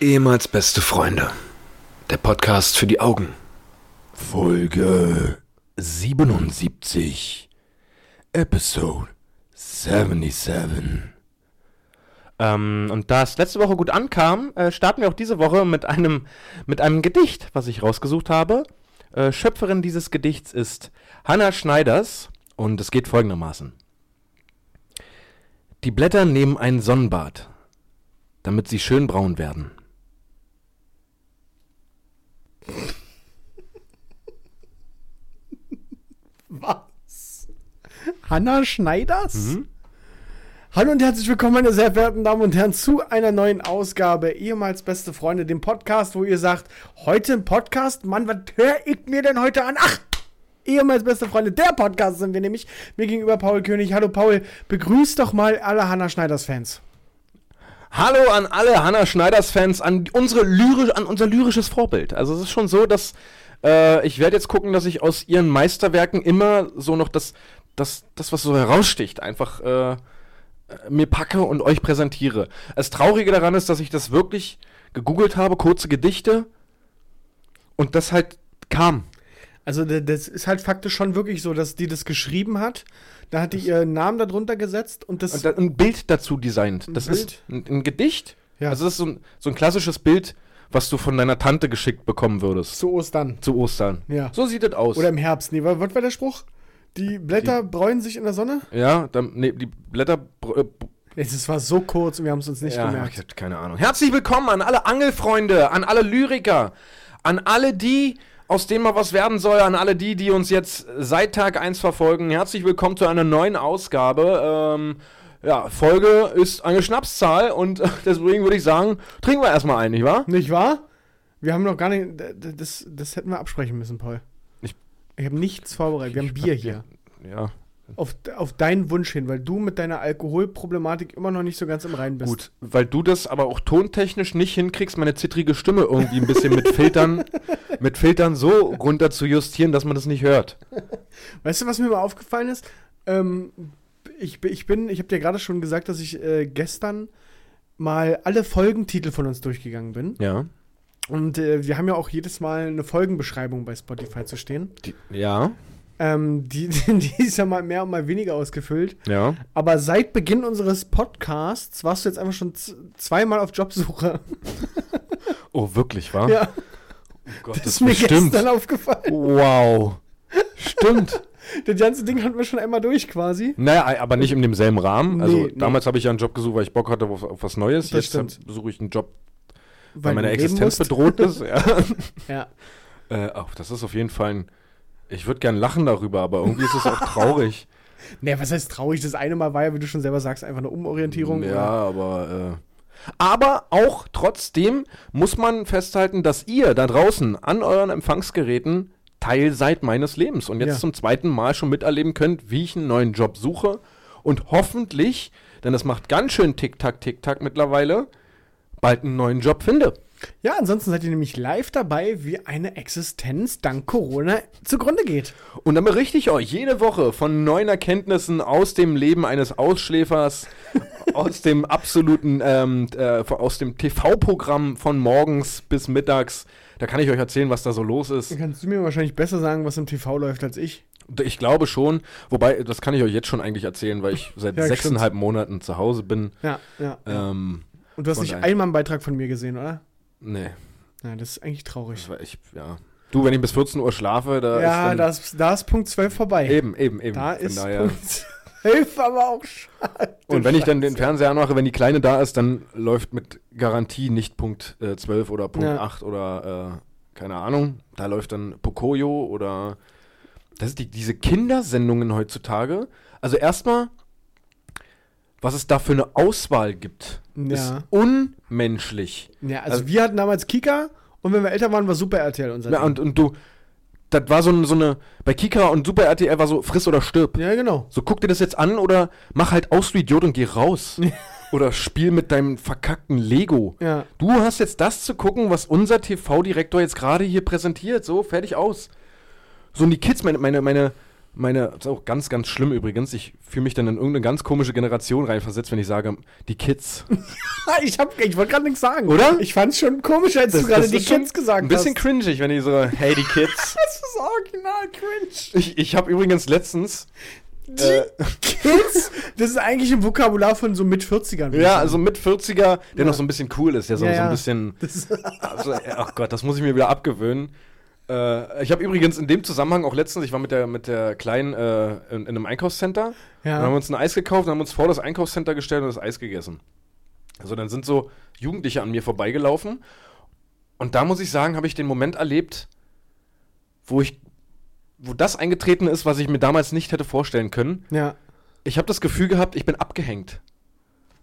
Ehemals beste Freunde. Der Podcast für die Augen. Folge 77. Episode 77. Ähm, und da es letzte Woche gut ankam, äh, starten wir auch diese Woche mit einem, mit einem Gedicht, was ich rausgesucht habe. Äh, Schöpferin dieses Gedichts ist Hannah Schneiders und es geht folgendermaßen. Die Blätter nehmen ein Sonnenbad, damit sie schön braun werden. Was? Hanna Schneiders? Mhm. Hallo und herzlich willkommen, meine sehr verehrten Damen und Herren, zu einer neuen Ausgabe ehemals beste Freunde, dem Podcast, wo ihr sagt, heute ein Podcast, Mann, was höre ich mir denn heute an? Ach, ehemals beste Freunde, der Podcast sind wir nämlich. Mir gegenüber Paul König. Hallo Paul, begrüß doch mal alle Hanna Schneiders Fans. Hallo an alle Hannah Schneiders Fans, an unsere lyrisch, an unser lyrisches Vorbild. Also es ist schon so, dass äh, ich werde jetzt gucken, dass ich aus ihren Meisterwerken immer so noch das, das, das was so heraussticht, einfach äh, mir packe und euch präsentiere. Das Traurige daran ist, dass ich das wirklich gegoogelt habe, kurze Gedichte und das halt kam. Also das ist halt faktisch schon wirklich so, dass die das geschrieben hat. Da hat die ihren Namen darunter gesetzt und das. Und da, ein Bild dazu designt. Das Bild? ist ein, ein, Gedicht. Ja. Also das ist so ein, so ein klassisches Bild, was du von deiner Tante geschickt bekommen würdest. Zu Ostern. Zu Ostern. Ja. So sieht das aus. Oder im Herbst. Nee, was war der Spruch? Die Blätter die, bräunen sich in der Sonne? Ja, dann, nee, die Blätter. Äh, es war so kurz und wir haben es uns nicht ja, gemerkt. Ich hab keine Ahnung. Herzlich willkommen an alle Angelfreunde, an alle Lyriker, an alle die, aus dem mal was werden soll, an alle die, die uns jetzt seit Tag 1 verfolgen. Herzlich willkommen zu einer neuen Ausgabe. Ähm, ja, Folge ist eine Schnapszahl und deswegen würde ich sagen, trinken wir erstmal ein, nicht wahr? Nicht wahr? Wir haben noch gar nicht. Das, das hätten wir absprechen müssen, Paul. Ich, ich habe nichts vorbereitet. Wir haben Bier hier. Ja, auf, auf deinen Wunsch hin, weil du mit deiner Alkoholproblematik immer noch nicht so ganz im Reinen bist. Gut, weil du das aber auch tontechnisch nicht hinkriegst, meine zittrige Stimme irgendwie ein bisschen mit Filtern, mit Filtern so runter zu justieren, dass man das nicht hört. Weißt du, was mir mal aufgefallen ist? Ähm, ich, ich bin, ich habe dir gerade schon gesagt, dass ich äh, gestern mal alle Folgentitel von uns durchgegangen bin. Ja. Und äh, wir haben ja auch jedes Mal eine Folgenbeschreibung bei Spotify zu stehen. Die, ja. Ähm, die, die ist ja mal mehr und mal weniger ausgefüllt. Ja. Aber seit Beginn unseres Podcasts warst du jetzt einfach schon zweimal auf Jobsuche. Oh, wirklich, wa? Ja. Oh Gott, das, das ist mir bestimmt. gestern aufgefallen. Wow. Stimmt. Das ganze Ding hatten wir schon einmal durch quasi. Naja, aber nicht in demselben Rahmen. Also nee, damals habe ich ja einen Job gesucht, weil ich Bock hatte auf, auf was Neues. Das Jetzt suche ich einen Job, weil, weil meine Existenz bedroht ist. ja. ja. Äh, oh, das ist auf jeden Fall ein ich würde gern lachen darüber, aber irgendwie ist es auch traurig. Nee, was heißt traurig? Das eine Mal war ja, wie du schon selber sagst, einfach eine Umorientierung. Ja, oder? aber. Äh, aber auch trotzdem muss man festhalten, dass ihr da draußen an euren Empfangsgeräten Teil seid meines Lebens und jetzt ja. zum zweiten Mal schon miterleben könnt, wie ich einen neuen Job suche und hoffentlich, denn es macht ganz schön Tick-Tack, Tick-Tack mittlerweile, bald einen neuen Job finde. Ja, ansonsten seid ihr nämlich live dabei, wie eine Existenz dank Corona zugrunde geht. Und dann berichte ich euch jede Woche von neuen Erkenntnissen aus dem Leben eines Ausschläfers, aus dem absoluten, ähm, äh, aus dem TV-Programm von morgens bis mittags. Da kann ich euch erzählen, was da so los ist. Kannst du mir wahrscheinlich besser sagen, was im TV läuft, als ich? Ich glaube schon, wobei, das kann ich euch jetzt schon eigentlich erzählen, weil ich seit ja, sechseinhalb Monaten zu Hause bin. Ja, ja. Ähm, Und du hast nicht einmal einen Beitrag von mir gesehen, oder? Nee. Ja, das ist eigentlich traurig. Ich, ja. Du, wenn ich bis 14 Uhr schlafe, da ja, ist. Ja, da ist, da ist Punkt 12 vorbei. Eben, eben, eben. Da Von ist daher. Punkt 12 aber auch schade. Und wenn ich dann den Fernseher anmache, wenn die Kleine da ist, dann läuft mit Garantie nicht Punkt äh, 12 oder Punkt ja. 8 oder äh, keine Ahnung. Da läuft dann Pocoyo oder. Das ist die, diese Kindersendungen heutzutage. Also erstmal was es da für eine Auswahl gibt, ja. ist unmenschlich. Ja, also, also, wir hatten damals Kika und wenn wir älter waren, war Super RTL unser Ja, und, und du, das war so, so eine, bei Kika und Super RTL war so friss oder stirb. Ja, genau. So guck dir das jetzt an oder mach halt aus wie Idiot und geh raus. oder spiel mit deinem verkackten Lego. Ja. Du hast jetzt das zu gucken, was unser TV-Direktor jetzt gerade hier präsentiert. So, fertig aus. So, und die Kids, meine, meine, meine, meine, das ist auch ganz, ganz schlimm übrigens. Ich fühle mich dann in irgendeine ganz komische Generation reinversetzt, wenn ich sage, die Kids. ich hab, ich wollte gerade nichts sagen. Oder? Ich fand's schon komisch, als du gerade die Kids gesagt Ein bisschen hast. cringig, wenn ich so, hey, die Kids. Das ist original cringe. ich ich habe übrigens letztens, Die Äh. Kids? Das ist eigentlich ein Vokabular von so mit 40ern. ja, also mit 40er, der noch so ein bisschen cool ist, der so, Ja, so ja. ein bisschen, Das also, ach Gott, das muss ich mir wieder abgewöhnen. Äh, ich habe übrigens in dem Zusammenhang auch letztens, ich war mit der, mit der Kleinen äh, in, in einem Einkaufscenter, Ja. dann haben wir uns ein Eis gekauft und haben uns vor das Einkaufscenter gestellt und das Eis gegessen. Also dann sind so Jugendliche an mir vorbeigelaufen und da muss ich sagen, habe ich den Moment erlebt, wo ich, wo das eingetreten ist, was ich mir damals nicht hätte vorstellen können. ja. Ich habe das Gefühl gehabt, ich bin abgehängt,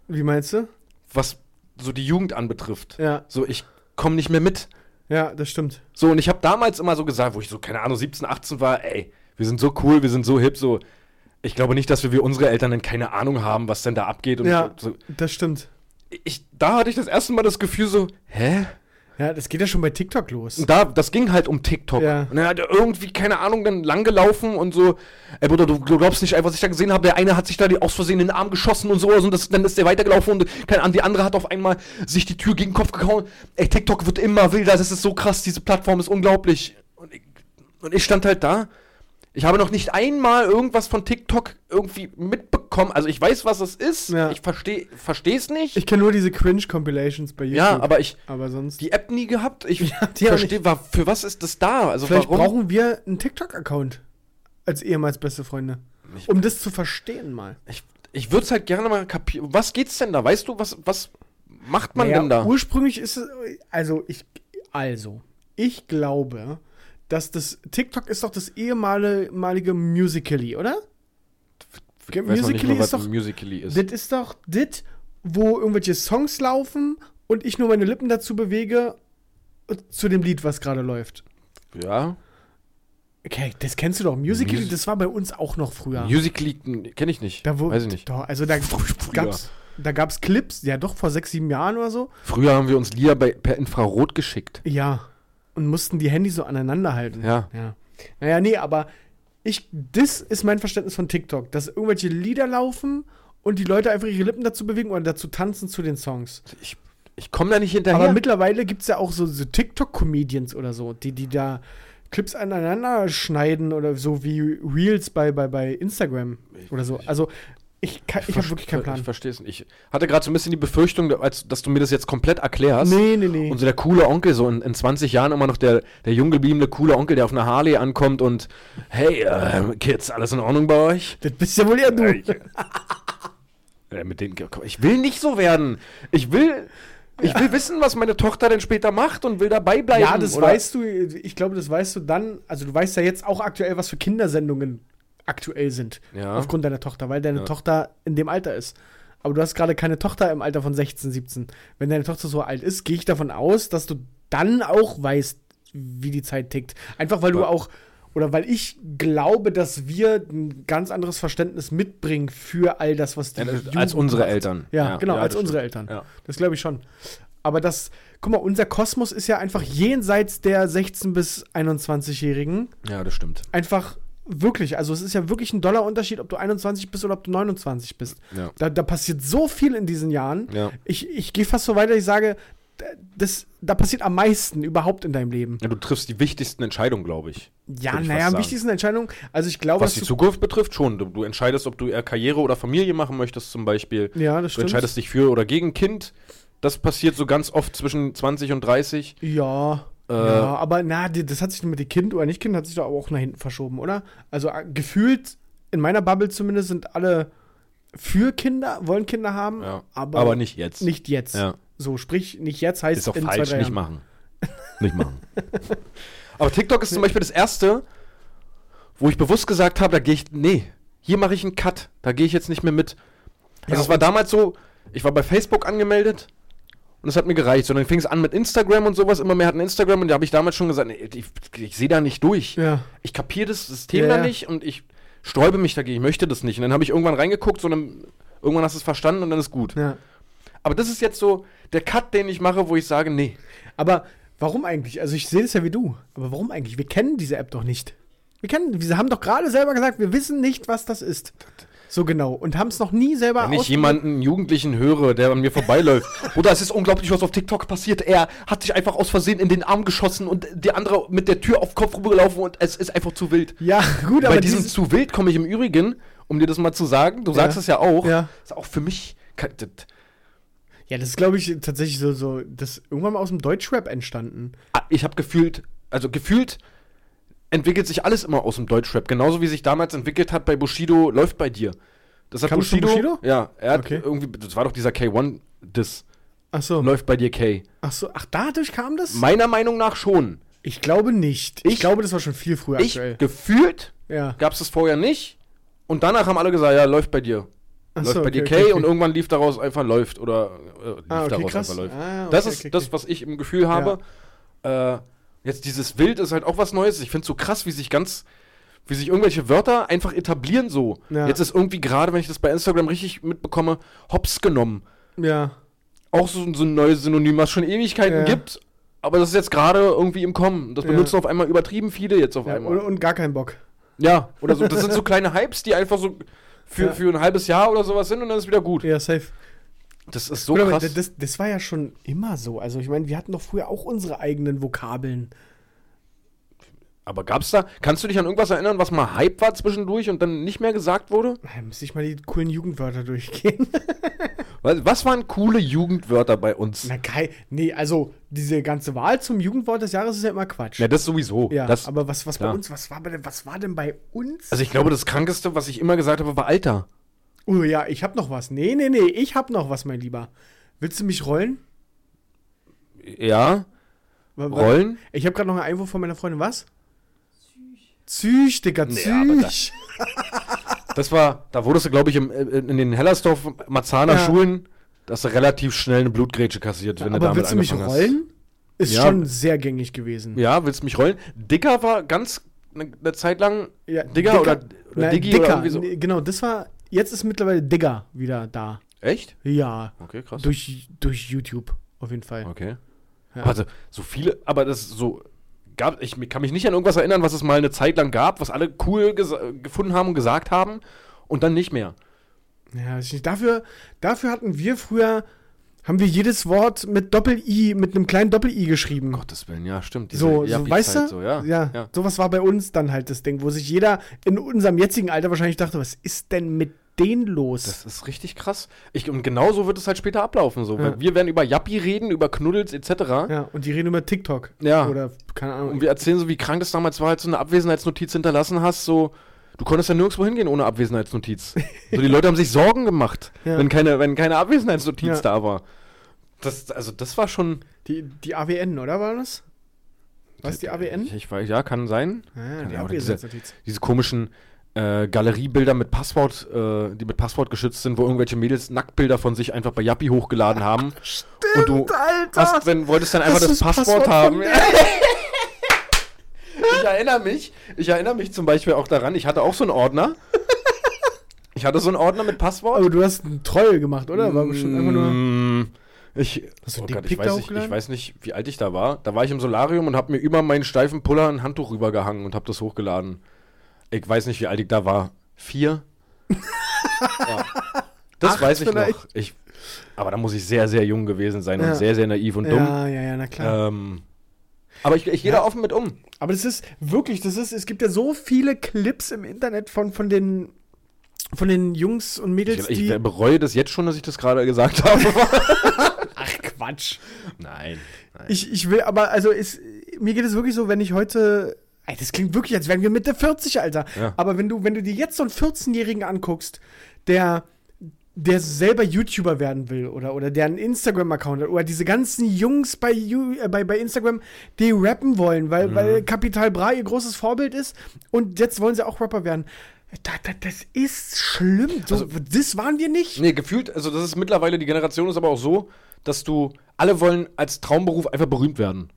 Wie meinst du? was so die Jugend anbetrifft. Ja. So, ich komme nicht mehr mit. Ja, das stimmt. So, und ich habe damals immer so gesagt, wo ich so, keine Ahnung, 17, 18 war, ey, wir sind so cool, wir sind so hip, so. Ich glaube nicht, dass wir wie unsere Eltern dann keine Ahnung haben, was denn da abgeht. Und Ja, so. das stimmt. Ich, da hatte ich das erste Mal das Gefühl so, hä? Ja, das geht ja schon bei TikTok los. Und da, das ging halt um TikTok. Ja. Und er hat irgendwie, keine Ahnung, dann langgelaufen und so, ey Bruder, du, du glaubst nicht, was ich da gesehen habe, der eine hat sich da die, aus Versehen in den Arm geschossen und sowas und das, dann ist der weitergelaufen und keine Ahnung, die andere hat auf einmal sich die Tür gegen den Kopf gehauen. Ey, TikTok wird immer wilder, das ist so krass, diese Plattform ist unglaublich. Und ich, und ich stand halt da. Ich habe noch nicht einmal irgendwas von TikTok irgendwie mitbekommen. Also ich weiß, was es ist. Ja. Ich verstehe es nicht. Ich kenne nur diese Cringe-Compilations bei YouTube. ja, aber ich aber sonst. die App nie gehabt. Ich Ja, verstehe, für was ist das da? Also Vielleicht warum? brauchen wir einen TikTok-Account als ehemals beste Freunde. Ich- Um das zu verstehen mal. Ich, ich würde es halt gerne mal kapieren. Was geht's denn da? Weißt du, was, was macht man Naja, denn da? Ursprünglich ist es, also ich, also, ich glaube, dass das, TikTok ist doch das ehemalige Musical.ly, oder? Ich weiß noch nicht Musical.ly mal, ist was doch- Musical.ly ist. Das ist doch das, wo irgendwelche Songs laufen und ich nur meine Lippen dazu bewege zu dem Lied, was gerade läuft. Ja. Okay, das kennst du doch. Musical.ly, Mus- das war bei uns auch noch früher. Musical.ly kenne ich nicht. Da wo, weiß ich nicht. Doch, also da gab's, da gab's Clips, ja doch vor sechs, sieben Jahren oder so. Früher haben wir uns Lieder bei, per Infrarot geschickt. Ja. Und mussten die Handys so aneinander halten. Ja. ja. Naja, nee, aber ich, das ist mein Verständnis von TikTok, dass irgendwelche Lieder laufen und die Leute einfach ihre Lippen dazu bewegen oder dazu tanzen zu den Songs. Ich, ich komme da nicht hinterher. Aber mittlerweile gibt es ja auch so, so TikTok-Comedians oder so, die, die da Clips aneinander schneiden oder so wie Reels bei, bei, bei Instagram oder so. Also ich, kann- ich habe wirklich keinen Ich Plan. verstehe es nicht. Ich hatte gerade so ein bisschen die Befürchtung, als, dass du mir das jetzt komplett erklärst. Nee, nee, nee. Und so der coole Onkel, so in, in 20 Jahren immer noch der, der jung gebliebene coole Onkel, der auf einer Harley ankommt und hey, äh, Kids, alles in Ordnung bei euch? Das bist ja wohl ja du. Ja, mit denen, ich will nicht so werden. Ich will, ich will wissen, was meine Tochter denn später macht und will dabei bleiben. Ja, das oder- weißt du, ich glaube, das weißt du dann, also du weißt ja jetzt auch aktuell, was für Kindersendungen aktuell sind. Ja. Aufgrund deiner Tochter, weil deine Ja. Tochter in dem Alter ist. Aber du hast gerade keine Tochter im Alter von 16, 17. Wenn deine Tochter so alt ist, gehe ich davon aus, dass du dann auch weißt, wie die Zeit tickt. Einfach weil du auch, oder weil ich glaube, dass wir ein ganz anderes Verständnis mitbringen für all das, was die Ja, das- als unsere macht. Eltern. Ja, Ja, genau, ja, als unsere stimmt. Eltern. Ja. Das glaube ich schon. Aber das, guck mal, unser Kosmos ist ja einfach jenseits der 16- bis 21-Jährigen. Ja, das stimmt. Einfach wirklich, also es ist ja wirklich ein Dollarunterschied, ob du 21 bist oder ob du 29 bist. Ja. Da, da passiert so viel in diesen Jahren. Ja. Ich, ich gehe fast so weiter, ich sage, das, da passiert am meisten überhaupt in deinem Leben. ja. Du triffst die wichtigsten Entscheidungen, glaube ich. Ja, naja, am wichtigsten Entscheidung, also ich glaube, Was die du, Zukunft betrifft, schon. Du, du entscheidest, ob du eher Karriere oder Familie machen möchtest, zum Beispiel. ja, das Du stimmt. entscheidest dich für oder gegen Kind. Das passiert so ganz oft zwischen 20 und 30. Ja. Äh, ja, aber na, das hat sich mit dem Kind oder nicht Kind hat sich doch auch nach hinten verschoben, oder? Also äh, gefühlt, in meiner Bubble zumindest, sind alle für Kinder, wollen Kinder haben, Ja. aber, Aber, nicht jetzt. nicht jetzt. Ja. So, sprich, nicht jetzt heißt Ist doch in falsch, zwei, nicht machen. nicht machen. Aber TikTok ist zum Beispiel das erste, wo ich bewusst gesagt habe, da gehe ich, nee, hier mache ich einen Cut, da gehe ich jetzt nicht mehr mit. Also Ja, es war damals so, ich war bei Facebook angemeldet und es hat mir gereicht. Und dann fing es an mit Instagram und sowas, immer mehr hatten Instagram und da habe ich damals schon gesagt, nee, ich, ich sehe da nicht durch. Ja. Ich kapiere das System Ja, da nicht und ich sträube mich dagegen, ich möchte das nicht. Und dann habe ich irgendwann reingeguckt, so irgendwann hast du es verstanden und dann ist gut. ja. Aber das ist jetzt so der Cut, den ich mache, wo ich sage, nee. Aber warum eigentlich? Also ich sehe das ja wie du. Aber warum eigentlich? Wir kennen diese App doch nicht. Wir kennen, wir haben doch gerade selber gesagt, wir wissen nicht, was das ist. So genau. Und haben es noch nie selber Wenn ich jemanden Jugendlichen höre, der an mir vorbeiläuft, oder es ist unglaublich, was auf TikTok passiert. Er hat sich einfach aus Versehen in den Arm geschossen und der andere mit der Tür auf den Kopf rübergelaufen und es ist einfach zu wild. Ja, gut, aber Bei diesem dieses- zu wild komme ich im Übrigen, um dir das mal zu sagen, du sagst es ja auch, Ja. ist auch für mich. Ja, das ist, glaube ich, tatsächlich so, so, das ist irgendwann mal aus dem Deutschrap entstanden. Ah, Ich habe gefühlt, also gefühlt entwickelt sich alles immer aus dem Deutschrap. Genauso wie sich damals entwickelt hat bei Bushido, läuft bei dir. Das hat von Bushido? Ja, er hat Okay. irgendwie, das war doch dieser K1-Diss. Ach so. Läuft bei dir K. Ach so, ach, dadurch kam das? Meiner Meinung nach schon. Ich glaube nicht. Ich, Ich- glaube, das war schon viel früher Ich aktuell. gefühlt Ja. gab es das vorher nicht. Und danach haben alle gesagt, ja, läuft bei dir. Ach läuft so, bei okay, dir K okay, und irgendwann lief daraus einfach läuft oder äh, lief Ah, okay, daraus krass. einfach läuft. Ah, das ist das, was ich im Gefühl habe. Äh, jetzt dieses Wild ist halt auch was Neues. Ich finde so krass, wie sich ganz, wie sich irgendwelche Wörter einfach etablieren so. Ja. Jetzt ist irgendwie gerade, wenn ich das bei Instagram richtig mitbekomme, hops genommen. Ja. Auch so, so ein neues Synonym, was schon Ewigkeiten Ja. gibt. Aber das ist jetzt gerade irgendwie im Kommen. Das Ja. benutzen auf einmal übertrieben viele jetzt auf einmal. und, und gar keinen Bock. Ja, oder so. Das sind so kleine Hypes, die einfach so für, für ein halbes Jahr oder sowas sind und dann ist wieder gut. Ja, safe. Das ist so Gut, krass. Das, das war ja schon immer so. Also, ich meine, wir hatten doch früher auch unsere eigenen Vokabeln. aber gab's da, kannst du dich an irgendwas erinnern, was mal Hype war zwischendurch und dann nicht mehr gesagt wurde? Da müsste ich mal die coolen Jugendwörter durchgehen. Was, waren coole Jugendwörter bei uns? Na, geil. Nee, also, diese ganze Wahl zum Jugendwort des Jahres ist ja immer Quatsch. Ja, das sowieso. Ja, das, aber was, was bei uns, was war, denn, was war denn bei uns? also ich glaube, das Krankeste, was ich immer gesagt habe, war Alter. Oh ja, ich hab noch was. Nee, nee, nee, ich hab noch was, mein Lieber. Willst du mich rollen? Ja, Rollen? Ich habe gerade noch einen Einwurf von meiner Freundin. Was? Züch, Digga, Nee, aber da- Züch. Das war, da wurdest du, glaube ich, im, äh, in den Hellersdorf Marzahner Ja. Schulen, da hast du relativ schnell eine Blutgrätsche kassiert, wenn du aber damit willst du mich angefangen rollen? Ist Ja. schon sehr gängig gewesen. hast. Ja, willst du mich rollen? Dicker war ganz eine, eine Zeit lang Ja, Digger oder, oder Nein, Diggi Dicker. oder so. Nee, Genau, das war. Jetzt ist mittlerweile Digger wieder da. Echt? Ja. Okay, krass. Durch, durch YouTube, auf jeden Fall. Okay. Ja. Also, so viele, aber das so gab, ich kann mich nicht an irgendwas erinnern, was es mal eine Zeit lang gab, was alle cool gefunden haben und gesagt haben und dann nicht mehr. Ja. Dafür, dafür hatten wir früher, haben wir jedes Wort mit Doppel-I, mit einem kleinen Doppel-I geschrieben. Gottes Willen, ja, stimmt. so, so weißt du? So, ja, ja, ja. sowas war bei uns dann halt das Ding, wo sich jeder in unserem jetzigen Alter wahrscheinlich dachte, was ist denn mit denen los? Das ist richtig krass. Ich, und genauso wird es halt später ablaufen. So. Ja. Wir werden über Yappi reden, über Knuddels etc. ja, und die reden über TikTok. Ja. Oder, keine Ahnung. Und wir erzählen so, wie krank das damals war, als du eine Abwesenheitsnotiz hinterlassen hast. So, du konntest ja nirgendwo hingehen ohne Abwesenheitsnotiz. so, die Leute haben sich Sorgen gemacht, Ja. wenn, keine, wenn keine Abwesenheitsnotiz Ja. da war. Das, also, das war schon. Die, die AWN, oder war das? Was die AWN? Ich, ich weiß, ja, kann sein. Ah, die Ja, aber diese, Abwesenheitsnotiz. diese komischen äh, Galeriebilder mit Passwort, äh, die mit Passwort geschützt sind, wo irgendwelche Mädels Nacktbilder von sich einfach bei Yappi hochgeladen haben. und du Alter! hast, wenn, wolltest dann einfach Das das, Passwort, Passwort haben. ich erinnere mich, ich erinnere mich zum Beispiel auch daran, ich hatte auch so einen Ordner. Ich hatte so einen Ordner mit Passwort. Aber du hast einen Troll gemacht, oder? War bestimmt einfach nur. Mm, Ich, oh Gott, ich, weiß nicht, ich hochgeladen? weiß nicht, wie alt ich da war. Da war ich im Solarium und habe mir über meinen steifen Puller ein Handtuch rübergehangen und habe das hochgeladen. Ich weiß nicht, wie alt ich da war. Vier? ja. Das Acht weiß ich vielleicht? noch. Ich, aber da muss ich sehr, sehr jung gewesen sein Ja. und sehr, sehr naiv und dumm. Ja, ja, ja, na klar. Ähm, aber ich, ich gehe Ja. da offen mit um. Aber das ist wirklich, das ist, es gibt ja so viele Clips im Internet von, von den von den Jungs und Mädels, Ich, die. ich bereue das jetzt schon, dass ich das gerade gesagt habe. Ach Quatsch. nein. nein. Ich, ich will, aber also ist, mir geht es wirklich so, wenn ich heute. Ey, das klingt wirklich, als wären wir Mitte 40, Alter. Ja. Aber wenn du, wenn du dir jetzt so einen 14-Jährigen anguckst, der, der selber YouTuber werden will oder, oder der einen Instagram-Account hat, oder diese ganzen Jungs bei, äh, bei, bei Instagram, die rappen wollen, weil, Mhm. weil Capital Bra ihr großes Vorbild ist und jetzt wollen sie auch Rapper werden. Da, da, das ist schlimm. So, Also- das waren wir nicht. Nee, gefühlt, also das ist mittlerweile, die Generation ist aber auch so, dass du, alle wollen als Traumberuf einfach berühmt werden.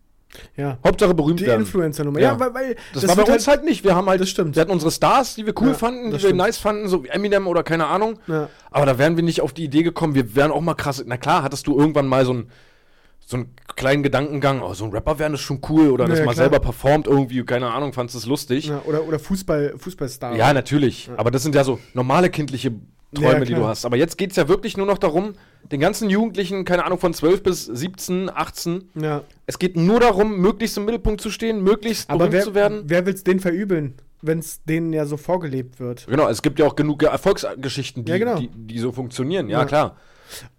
Ja. Hauptsache berühmt Die werden. Influencer-Nummer. Ja, Ja. weil, weil Das, war bei uns halt, nicht. Wir haben halt, Das stimmt. wir hatten unsere Stars, die wir cool Ja, fanden, die wir das stimmt. nice fanden, so wie Eminem oder keine Ahnung. Ja. Aber da wären wir nicht auf die Idee gekommen, wir wären auch mal krass. Na klar, hattest du irgendwann mal so ein, so einen kleinen Gedankengang, oh, so ein Rapper wäre das schon cool oder Ja, dass ja, man klar. selber performt irgendwie, keine Ahnung, fandst du es lustig. Ja, Ja, oder, oder Fußball, Fußballstar. natürlich. Aber das sind ja so normale kindliche Träume, Ja, die du hast. Aber jetzt geht es ja wirklich nur noch darum, den ganzen Jugendlichen, keine Ahnung, von 12 bis 17, 18, Ja. es geht nur darum, möglichst im Mittelpunkt zu stehen, möglichst Aber berühmt wer, zu werden. wer will es denen verübeln, wenn es denen ja so vorgelebt wird? Genau, es gibt ja auch genug Erfolgsgeschichten, die, Ja, genau. die, die so funktionieren. Ja. klar.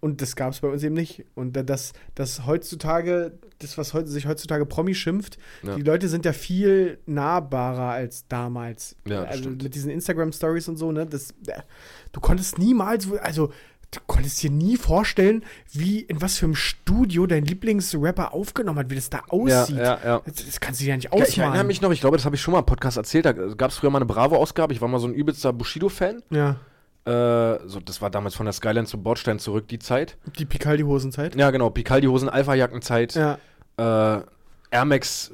Und das gab es bei uns eben nicht. Und da- das, das heutzutage, das, was heute, sich heutzutage Promi schimpft, Ja. die Leute sind ja viel nahbarer als damals. Ja, also stimmt. mit diesen Instagram-Stories und so, ne? Das, äh, du konntest niemals, also du konntest dir nie vorstellen, wie, in was für einem Studio dein Lieblingsrapper aufgenommen hat, wie das da aussieht. ja, ja. Das, das kannst du dir ja nicht Ja, ausmalen. ich erinnere mich noch, ich glaube, das habe ich schon mal im Podcast erzählt. Da gab es früher mal eine Bravo-Ausgabe. Ich war mal so ein übelster Bushido-Fan. Ja, so, das war damals von der Skyline zum Bordstein zurück, die Zeit. die Picaldi-Hosenzeit. Ja, genau. Picaldi-Hosen, Alpha-Jackenzeit. Ja, Äh, Air Max.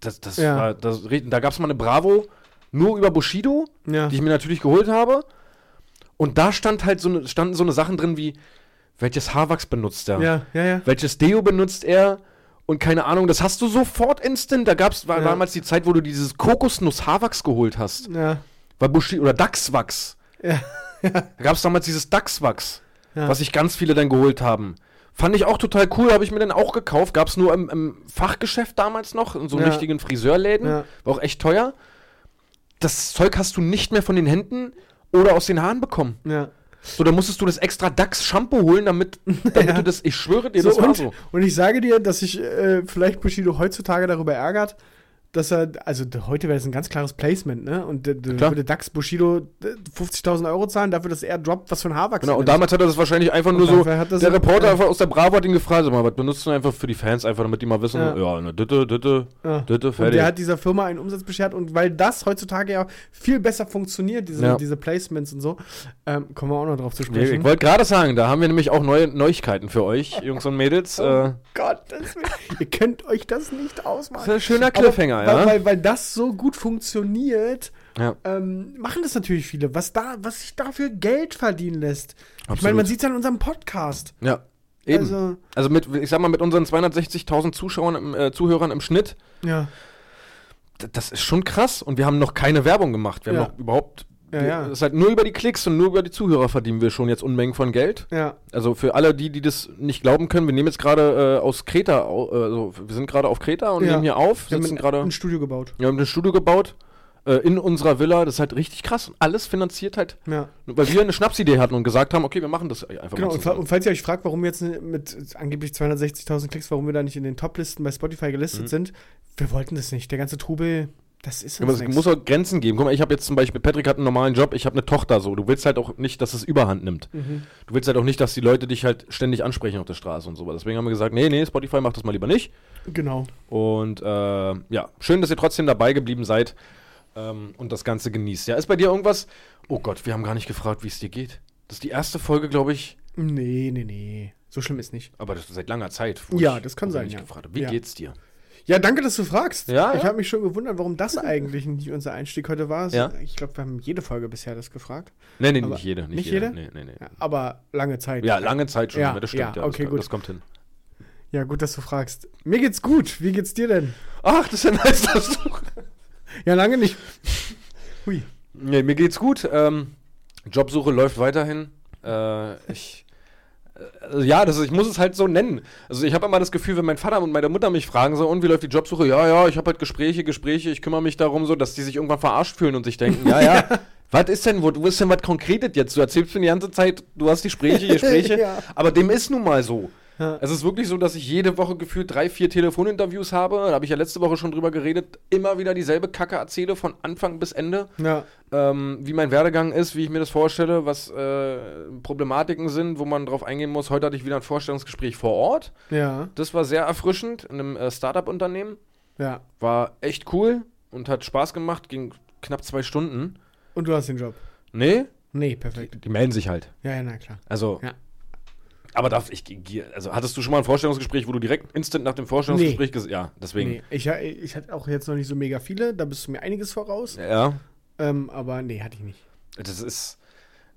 Das, das Ja. war, das, da gab es mal eine Bravo nur über Bushido, ja. die ich mir natürlich geholt habe. Und da stand halt so ne, standen so eine Sachen drin wie, welches Haarwachs benutzt er? ja, ja, ja. welches Deo benutzt er und keine Ahnung, das hast du sofort instant. Da gab's war Ja. damals die Zeit, wo du dieses Kokosnuss Haarwachs geholt hast, Ja, weil Bushi oder Dachswachs. ja. Da gab's damals dieses Dachswachs, Ja. was sich ganz viele dann geholt haben. Fand ich auch total cool, habe ich mir dann auch gekauft. Gab's nur im, im Fachgeschäft damals noch, in so Ja. richtigen Friseurläden. War auch echt teuer. Das Zeug hast du nicht mehr von den Händen oder aus den Haaren bekommen. ja. So, da musstest du das extra Dachs-Shampoo holen, damit, damit Ja. du das, ich schwöre dir, So, das war und, so. und ich sage dir, dass sich äh, vielleicht Bushido heutzutage darüber ärgert, dass er, also heute wäre das ein ganz klares Placement, ne? Und d- d- Klar. würde DAX Bushido d- 50.000 Euro zahlen dafür, dass er droppt, was für ein Haarwachs Genau, und damals hat er das wahrscheinlich einfach nur Und so. er Der so- Reporter ja. einfach aus der Bravo hat ihn gefragt, sag mal, was benutzt du einfach für die Fans, einfach damit die mal wissen, Ja. ja, ne, ditte, ditte, Ja. ditte, Und fertig. der hat dieser Firma einen Umsatz beschert und weil das heutzutage ja viel besser funktioniert, diese, Ja. diese Placements und so, ähm, kommen wir auch noch drauf zu Nee, sprechen. ich wollte gerade sagen, da haben wir nämlich auch neue Neuigkeiten für euch, Jungs und Mädels. Oh Äh, Gottes Willen. Ihr könnt euch das nicht ausmalen. das ist ein schöner Aber Weil, ja. Weil, weil das so gut funktioniert, ja. ähm, machen das natürlich viele. Was, da, was sich dafür Geld verdienen lässt. Ich Absolut. meine, man sieht es ja in unserem Podcast. Ja. Eben. Also, Also, mit, ich sag mal, mit unseren 260.000 Zuschauern, im, äh, Zuhörern im Schnitt, ja. das ist schon krass. Und wir haben noch keine Werbung gemacht. Wir Ja. haben noch überhaupt. Ja, ja. Das ist halt nur über die Klicks und nur über die Zuhörer verdienen wir schon jetzt Unmengen von Geld. Ja, Also für alle die, die das nicht glauben können, wir nehmen jetzt gerade äh, aus Kreta, also wir sind gerade auf Kreta und Ja. nehmen hier auf, wir haben ein, gerade, ein Studio gebaut. wir haben ein Studio gebaut äh, in unserer Villa, das ist halt richtig krass und alles finanziert halt, Ja. weil wir eine Schnapsidee hatten und gesagt haben, okay, wir machen das einfach Genau, mal zusammen. und falls ihr euch fragt, warum wir jetzt mit angeblich 260.000 Klicks, warum wir da nicht in den Top-Listen bei Spotify gelistet Mhm. sind, wir wollten das nicht. Der ganze Trubel, das ist uns es muss auch Grenzen geben. Guck mal, ich habe jetzt zum Beispiel, Patrick hat einen normalen Job, ich habe eine Tochter so. Du willst halt auch nicht, dass es Überhand nimmt. Mhm. Du willst halt auch nicht, dass die Leute dich halt ständig ansprechen auf der Straße und sowas. Deswegen haben wir gesagt, nee, nee, Spotify macht das mal lieber nicht. Genau. Und äh, ja, schön, dass ihr trotzdem dabei geblieben seid ähm, und das Ganze genießt. Ja, ist bei dir irgendwas? Oh Gott, wir haben gar nicht gefragt, wie es dir geht. Das ist die erste Folge, glaube ich, Nee, nee, nee. So schlimm ist nicht. aber das ist seit langer Zeit. Ja, ich- das kann sein, nicht ja. gefragt. Wie Ja. geht's dir? Ja, danke, dass du fragst. Ja, ich ja. habe mich schon gewundert, warum das eigentlich nicht unser Einstieg heute war. Ja. Ich glaube, wir haben jede Folge bisher das gefragt. Nee, nee, Aber nicht jede. Nicht, nicht jede? jede? Nee, nee, nee. Aber lange Zeit. Ja, lange Zeit schon, Ja, das stimmt. ja, Ja, okay, das, gut. das kommt hin. Ja, gut, dass du fragst. Mir geht's gut. Wie geht's dir denn? Ach, das ist ja nice, dass du. Ja, lange nicht. Hui. Nee, mir geht's gut. Ähm, Jobsuche läuft weiterhin. Äh, ich. Äh, Ja, das ist, ich muss es halt so nennen. Also ich habe immer das Gefühl, wenn mein Vater und meine Mutter mich fragen so, und wie läuft die Jobsuche? Ja, ja, ich habe halt Gespräche, Gespräche, ich kümmere mich darum so, dass die sich irgendwann verarscht fühlen und sich denken, ja, ja, was ist denn, wo, du bist denn was Konkretes jetzt? Du erzählst mir die ganze Zeit, du hast die Gespräche, Gespräche, Ja. aber dem ist nun mal so. Ja. Es ist wirklich so, dass ich jede Woche gefühlt drei, vier Telefoninterviews habe. Da habe ich ja letzte Woche schon drüber geredet. Immer wieder dieselbe Kacke erzähle von Anfang bis Ende Ja. ähm, wie mein Werdegang ist, wie ich mir das vorstelle, was äh, Problematiken sind, wo man drauf eingehen muss. Heute hatte ich wieder ein Vorstellungsgespräch vor Ort. Ja. Das war sehr erfrischend in einem äh, Startup-Unternehmen. Ja. War echt cool und hat Spaß gemacht, ging knapp zwei Stunden. Und du hast den Job. Nee, Nee, perfekt. die melden sich halt. Ja, ja, na klar. Also, Ja. Aber darf ich, also hattest du schon mal ein Vorstellungsgespräch, wo du direkt instant nach dem Vorstellungsgespräch, ges- ja, deswegen. Nee, ich, ich hatte auch jetzt noch nicht so mega viele. Da bist du mir einiges voraus. Ja, Ähm, aber nee, hatte ich nicht. das ist.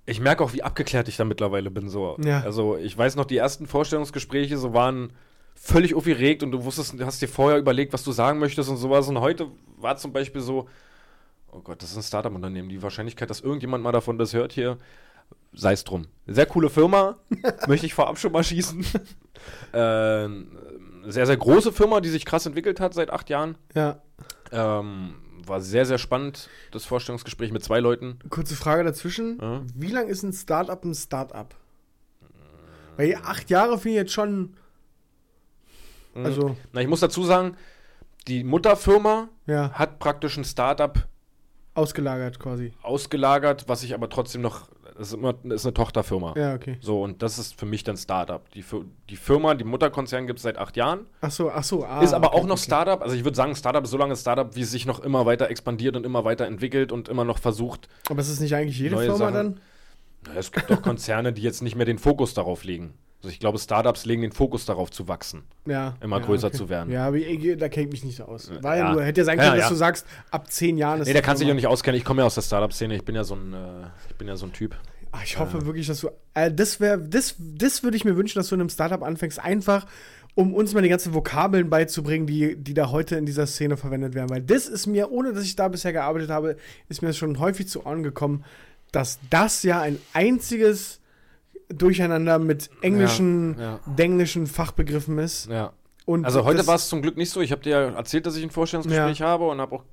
Ich merke auch, wie abgeklärt ich da mittlerweile bin. So. Ja. Also ich weiß noch, die ersten Vorstellungsgespräche so waren völlig aufgeregt und du wusstest, du hast dir vorher überlegt, was du sagen möchtest und sowas. Und heute war zum Beispiel so, oh Gott, das ist ein Startup-Unternehmen. Die Wahrscheinlichkeit, dass irgendjemand mal davon das hört hier, sei es drum. Sehr coole Firma, möchte ich vorab schon mal schießen. äh, sehr, sehr große Firma, die sich krass entwickelt hat seit acht Jahren. Ja. Ähm, war sehr, sehr spannend, das Vorstellungsgespräch mit zwei Leuten. Kurze Frage dazwischen. Ja. Wie lang ist ein Startup ein Startup? Weil acht Jahre finde ich jetzt schon. Mhm. Also, Na, ich muss dazu sagen, die Mutterfirma ja, hat praktisch ein Startup ausgelagert quasi. ausgelagert, was ich aber trotzdem noch, das ist, immer, das ist eine Tochterfirma. Ja, okay. So, und das ist für mich dann Startup. Die, die Firma, die Mutterkonzern gibt es seit acht Jahren. Ach so, ach so. Ah, ist aber okay, auch noch okay. Startup. Also ich würde sagen, Startup ist so lange Startup, wie es sich noch immer weiter expandiert und immer weiter entwickelt und immer noch versucht. Aber ist es nicht eigentlich jede Firma Sachen. dann? Es gibt auch Konzerne, die jetzt nicht mehr den Fokus darauf legen. Also ich glaube, Startups legen den Fokus darauf zu wachsen. Ja. Immer ja, größer zu werden. Ja, aber ich, da kenne ich mich nicht so aus. War ja, nur, hätte ja sein können, ja. dass du sagst, ab zehn Jahren ist Nee, da die kannst du dich auch nicht auskennen. Ich komme ja aus der Startup-Szene. Ich bin ja so ein, äh, ich bin ja so ein Typ. Ah, Ich hoffe wirklich, dass du. Äh, das wäre, das, das würde ich mir wünschen, dass du in einem Startup anfängst, einfach um uns mal die ganzen Vokabeln beizubringen, die, die da heute in dieser Szene verwendet werden. Weil das ist mir, ohne dass ich da bisher gearbeitet habe, ist mir das schon häufig zu Ohren gekommen, dass das ja ein einziges Durcheinander mit englischen, Ja, denglischen Fachbegriffen ist. Ja. Und Also heute war es zum Glück nicht so. Ich habe dir ja erzählt, dass ich ein Vorstellungsgespräch habe und habe auch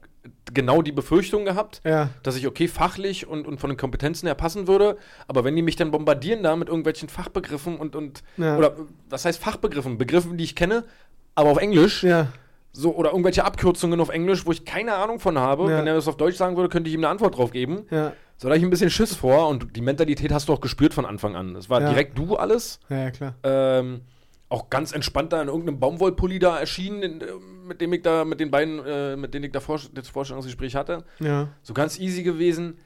genau die Befürchtung gehabt, Ja, dass ich okay fachlich und, und von den Kompetenzen her passen würde, aber wenn die mich dann bombardieren da mit irgendwelchen Fachbegriffen und, und Ja. oder was heißt Fachbegriffen? Begriffen, die ich kenne, aber auf Englisch, ja, so oder irgendwelche Abkürzungen auf Englisch, wo ich keine Ahnung von habe. Ja. Wenn er das auf Deutsch sagen würde, könnte ich ihm eine Antwort drauf geben. ja, So da hab ich ein bisschen Schiss vor und die Mentalität hast du auch gespürt von Anfang an. Es war Ja. direkt du alles. ja, ja, klar. Ähm, auch ganz entspannt da in irgendeinem Baumwollpulli da erschienen, in, äh, mit dem ich da, mit den beiden, äh, mit denen ich da vor, das Vorstellungsgespräch hatte. Ja, So ganz easy gewesen.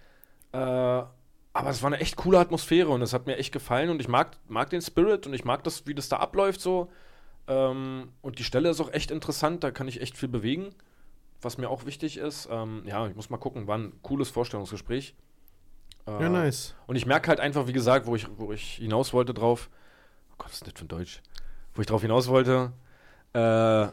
Äh, aber es war eine echt coole Atmosphäre und es hat mir echt gefallen und ich mag, mag den Spirit und ich mag das, wie das da abläuft so. Ähm, und die Stelle ist auch echt interessant, da kann ich echt viel bewegen, was mir auch wichtig ist. Ähm, ja, ich muss mal gucken, war ein cooles Vorstellungsgespräch. Äh, ja, nice. und ich merke halt einfach, wie gesagt, wo ich, wo ich hinaus wollte drauf. Oh Gott, was ist das für ein Deutsch? Wo ich drauf hinaus wollte. Äh,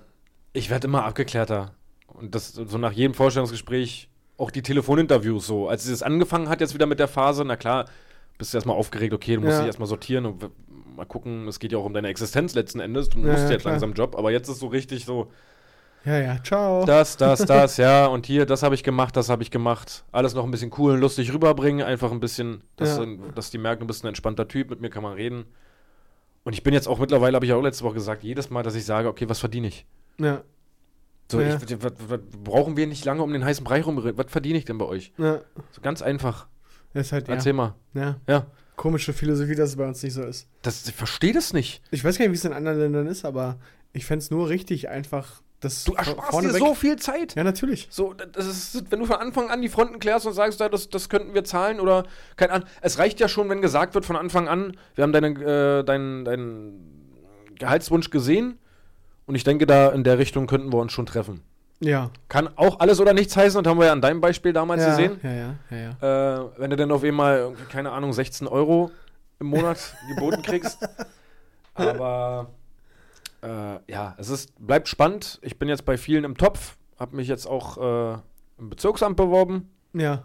ich werde immer abgeklärter. Und das so nach jedem Vorstellungsgespräch, auch die Telefoninterviews so. Als es angefangen hat, jetzt wieder mit der Phase, na klar, bist du erstmal aufgeregt, okay, du musst Ja. dich erstmal sortieren und mal gucken, es geht ja auch um deine Existenz letzten Endes. Du Ja, musst ja, jetzt klar. langsam Job, aber jetzt ist so richtig so, Ja, ja, ciao. das, das, das, ja, und hier, das habe ich gemacht, das habe ich gemacht. Alles noch ein bisschen cool und lustig rüberbringen, einfach ein bisschen, dass, Ja. dass die merken, du bist ein entspannter Typ, mit mir kann man reden. Und ich bin jetzt auch mittlerweile, habe ich ja auch letzte Woche gesagt, jedes Mal, dass ich sage, okay, was verdiene ich? Ja, So, Ja. ich, was, was, brauchen wir nicht lange um den heißen Brei rumreden? Was verdiene ich denn bei euch? ja. So ganz einfach. Das ist halt, ja. Erzähl mal. ja. Ja. Komische Philosophie, dass es bei uns nicht so ist. Das, ich verstehe das nicht. Ich weiß gar nicht, wie es in anderen Ländern ist, aber ich fände es nur richtig, einfach das Du ersparst dir so viel Zeit. Ja, natürlich. So, das ist, wenn du von Anfang an die Fronten klärst und sagst, das, das könnten wir zahlen oder kein Ahnung. Es reicht ja schon, wenn gesagt wird von Anfang an, wir haben deine, äh, deinen, deinen Gehaltswunsch gesehen und ich denke, da in der Richtung könnten wir uns schon treffen. Ja. Kann auch alles oder nichts heißen und haben wir ja an deinem Beispiel damals ja, gesehen. Ja, ja, ja, ja. Äh, wenn du dann auf einmal, keine Ahnung, 16 Euro im Monat geboten kriegst. Aber äh, ja, es ist, bleibt spannend. Ich bin jetzt bei vielen im Topf, habe mich jetzt auch äh, im Bezirksamt beworben. Ja,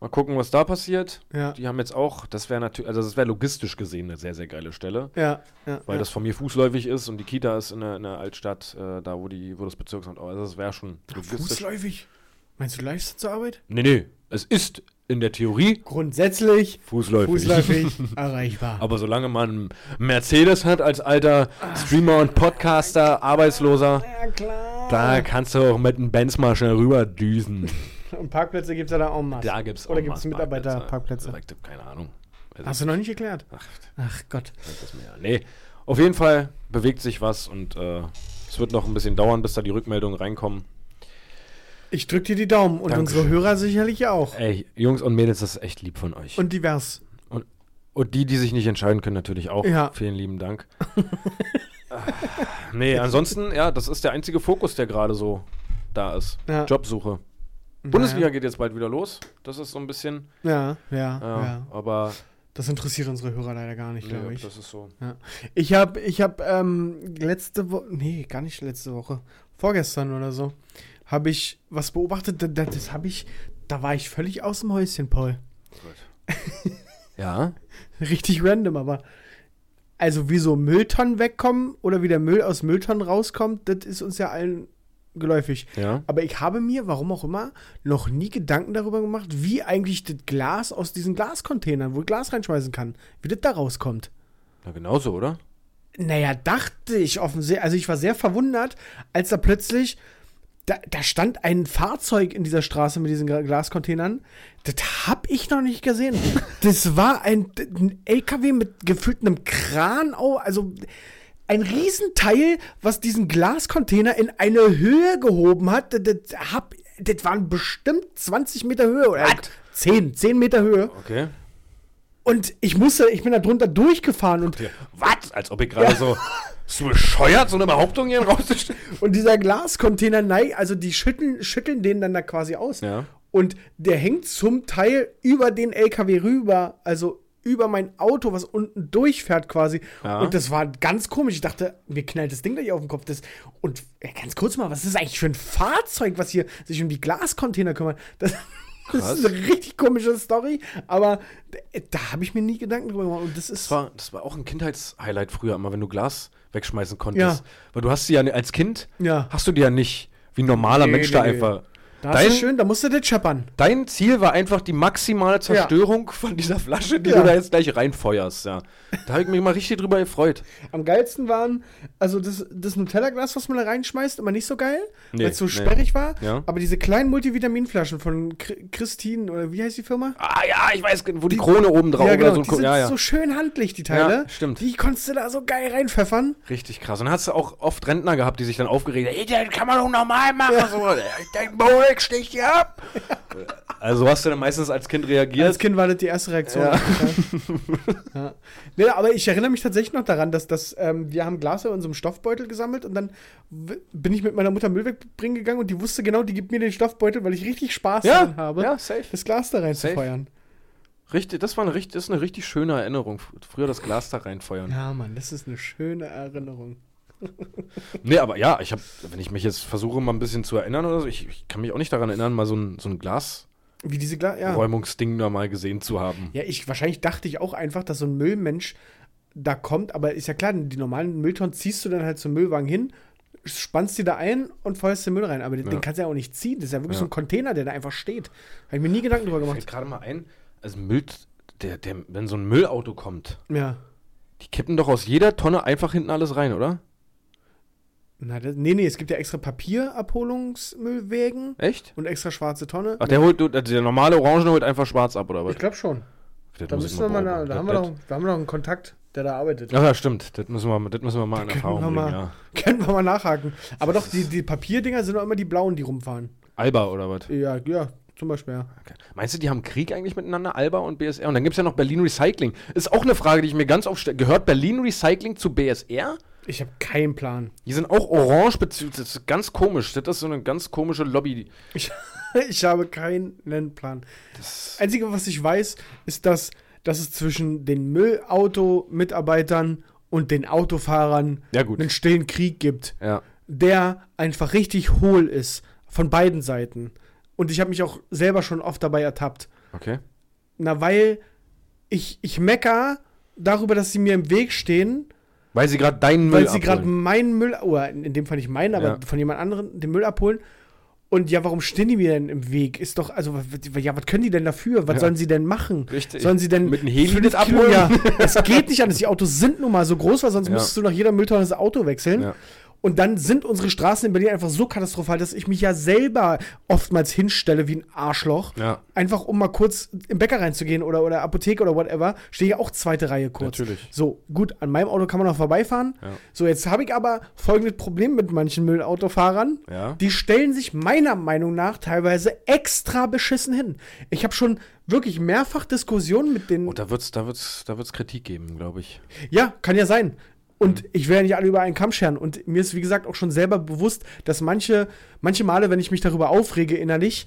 Mal gucken, was da passiert. ja. Die haben jetzt auch, das wäre natürlich, also das wäre logistisch gesehen eine sehr, sehr geile Stelle, Ja, ja. weil ja. das von mir fußläufig ist und die Kita ist in der, in der Altstadt, äh, da wo die, wo das Bezirksamt auch, also das wäre schon logistisch. Fußläufig? Meinst du leicht zur Arbeit? Nee, nee, es ist in der Theorie Grundsätzlich fußläufig. fußläufig erreichbar. Aber solange man Mercedes hat als alter Streamer und Podcaster, Arbeitsloser, ja, klar. da kannst du auch mit einem Benz mal schnell rüberdüsen. Und Parkplätze gibt es ja da auch mal. Da gibt's Oder gibt's mal Mitarbeiterparkplätze? Parkplätze. Keine Ahnung. Weiß Hast du noch nicht erklärt? Ach, Ach Gott. das Nee, auf jeden Fall bewegt sich was und äh, es wird noch ein bisschen dauern, bis da die Rückmeldungen reinkommen. Ich drück dir die Daumen und Dankeschön. unsere Hörer sicherlich auch. Ey, Jungs und Mädels, das ist echt lieb von euch. Und, Und divers. die, die sich nicht entscheiden können, natürlich auch. Ja. Vielen lieben Dank. Ah, nee, ansonsten, ja, das ist der einzige Fokus, der gerade so da ist. Ja. Jobsuche. Bundesliga geht jetzt bald wieder los. Das ist so ein bisschen, Ja, ja, ja, ja. aber Das interessiert unsere Hörer leider gar nicht, glaube ich. das ist so. Ich habe, ich habe ähm, letzte Woche, nee, gar nicht letzte Woche, vorgestern oder so, habe ich was beobachtet. Das, das habe ich, da war ich völlig aus dem Häuschen, Paul. Ja. Richtig random, aber also wie so Mülltonnen wegkommen oder wie der Müll aus Mülltonnen rauskommt, das ist uns ja allen geläufig. Ja. Aber ich habe mir, warum auch immer, noch nie Gedanken darüber gemacht, wie eigentlich das Glas aus diesen Glascontainern, wo ich Glas reinschmeißen kann, wie das da rauskommt. Na, genauso, oder? Naja, dachte ich offensichtlich. Also ich war sehr verwundert, als da plötzlich, da, da stand ein Fahrzeug in dieser Straße mit diesen Glascontainern. Das hab ich noch nicht gesehen. Das war ein, ein LKW mit gefühlt einem Kran, also ein Riesenteil, was diesen Glascontainer in eine Höhe gehoben hat. Das, das, hab, das waren bestimmt 20 Meter Höhe oder 10, 10 Meter Höhe. Okay. Und ich musste, ich bin da drunter durchgefahren und Was? Als ob ich gerade so. Bist du bescheuert, so eine Behauptung hier rauszustellen? Und dieser Glascontainer, nein, also die schütteln, schütteln den dann da quasi aus. Ja. Und der hängt zum Teil über den LKW rüber, also über mein Auto, was unten durchfährt quasi. Ja. Und das war ganz komisch. Ich dachte, mir knallt das Ding gleich auf den Kopf. Das, und ganz kurz mal, was ist das eigentlich für ein Fahrzeug, was hier sich um die Glascontainer kümmert? Das, das ist eine richtig komische Story, aber da, da habe ich mir nie Gedanken drüber gemacht. Und das ist. Das war, das war auch ein Kindheitshighlight früher immer, wenn du Glas wegschmeißen konntest. Ja. Weil du hast sie ja als Kind, Ja. hast du die ja nicht wie ein normaler Nee, Mensch nee, da nee. einfach. Da dein- ist schön, da musst du das scheppern. Dein Ziel war einfach die maximale Zerstörung von dieser Flasche, die Ja. du da jetzt gleich reinfeuerst, ja. Da habe ich mich mal richtig drüber gefreut. Am geilsten waren, also das, das Nutella-Glas, was man da reinschmeißt, immer nicht so geil, Nee, weil es so nee. sperrig war. Ja. Aber diese kleinen Multivitaminflaschen von Chri- Christine, oder wie heißt die Firma? Ah ja, ich weiß, wo die, Krone oben drauf ja, genau, oder so. die sind ja, ja. so schön handlich, die Teile. Ja, stimmt. Die konntest du da so geil reinpfeffern. Richtig krass. Und dann hast du auch oft Rentner gehabt, die sich dann aufgeregt haben, ey, das kann man doch normal machen. So, dein Borik sticht dir ab. Also hast du dann meistens als Kind reagiert. Als Kind war das die erste Reaktion. Ja. ja. Nee, aber ich erinnere mich tatsächlich noch daran, dass, dass ähm, wir haben Glas in unserem Stoffbeutel gesammelt und dann bin ich mit meiner Mutter Müll wegbringen gegangen und die wusste genau, die gibt mir den Stoffbeutel, weil ich richtig Spaß Ja, daran habe, ja, safe. das Glas da reinzufeuern. Richtig, das war eine, richtig, das ist eine richtig schöne Erinnerung. Früher das Glas da reinfeuern. Ja, Mann, das ist eine schöne Erinnerung. Nee, aber ja, ich habe, wenn ich mich jetzt versuche, mal ein bisschen zu erinnern oder so, ich, ich kann mich auch nicht daran erinnern, mal so ein, so ein Wie diese Glas, ja. Glasräumungsding da mal gesehen zu haben. Ja, ich, wahrscheinlich dachte ich auch einfach, dass so ein Müllmensch da kommt, aber ist ja klar, die normalen Mülltonnen ziehst du dann halt zum Müllwagen hin, spannst die da ein und feuerst den Müll rein. Aber den, Ja. den kannst du ja auch nicht ziehen. Das ist ja wirklich Ja. so ein Container, der da einfach steht. Habe ich mir nie Gedanken drüber Fällt gemacht. gerade mal ein, also Müll, der, der, wenn so ein Müllauto kommt, Ja. die kippen doch aus jeder Tonne einfach hinten alles rein, oder? Na, das, nee, nee, es gibt ja extra Papierabholungsmüllwägen Echt? und extra schwarze Tonne. Ach, der holt, also der normale Orange holt einfach schwarz ab, oder was? ich glaube schon. Das Da müssen wir mal, da, da haben wir, doch, da haben wir noch einen Kontakt, der da arbeitet. Ach ja, stimmt. Das müssen wir, das müssen wir mal in Erfahrung bringen, mal- ja. Können wir mal nachhaken. Aber doch, die, die Papierdinger sind doch immer die blauen, die rumfahren. Alba oder was? Ja, ja, zum Beispiel, ja. Okay. Meinst du, die haben Krieg eigentlich miteinander, Alba und BSR? Und dann gibt es ja noch Berlin Recycling. Ist auch eine Frage, die ich mir ganz oft stelle. Gehört Berlin Recycling zu BSR? Ich habe keinen Plan. Die sind auch orange, bezü- das ist ganz komisch. Das ist so eine ganz komische Lobby. Ich, ich habe keinen Plan. Das Einzige, was ich weiß, ist, dass, dass es zwischen den Müllauto-Mitarbeitern und den Autofahrern Ja, einen stillen Krieg gibt, Ja. der einfach richtig hohl ist. Von beiden Seiten. Und ich habe mich auch selber schon oft dabei ertappt. Okay. Na, weil ich, ich mecker darüber, dass sie mir im Weg stehen, Weil sie gerade deinen Müll weil sie gerade abholen. meinen Müll, oder in dem Fall nicht meinen, aber Ja. von jemand anderem den Müll abholen. Und ja, warum stehen die mir denn im Weg? Ist doch, also, ja, was können die denn dafür? Was Ja. sollen sie denn machen? Richtig. Sollen sie denn Mit einem Heli das abholen? Ja, es geht nicht anders. Die Autos sind nun mal so groß, weil sonst Ja. müsstest du nach jeder Mülltonne das Auto wechseln. Ja. Und dann sind unsere Straßen in Berlin einfach so katastrophal, dass ich mich ja selber oftmals hinstelle wie ein Arschloch. Ja. Einfach um mal kurz im Bäcker reinzugehen oder, oder Apotheke oder whatever, stehe ich auch zweite Reihe kurz. Natürlich. So, gut, an meinem Auto kann man noch vorbeifahren. Ja. So, jetzt habe ich aber folgendes Problem mit manchen Müllautofahrern. Ja. Die stellen sich meiner Meinung nach teilweise extra beschissen hin. Ich habe schon wirklich mehrfach Diskussionen mit den. Und da wird's, da wird's, da wird's Kritik geben, glaube ich. Ja, kann ja sein. Und ich ja nicht alle über einen Kamm scheren. Und mir ist, wie gesagt, auch schon selber bewusst, dass manche, manche Male, wenn ich mich darüber aufrege innerlich,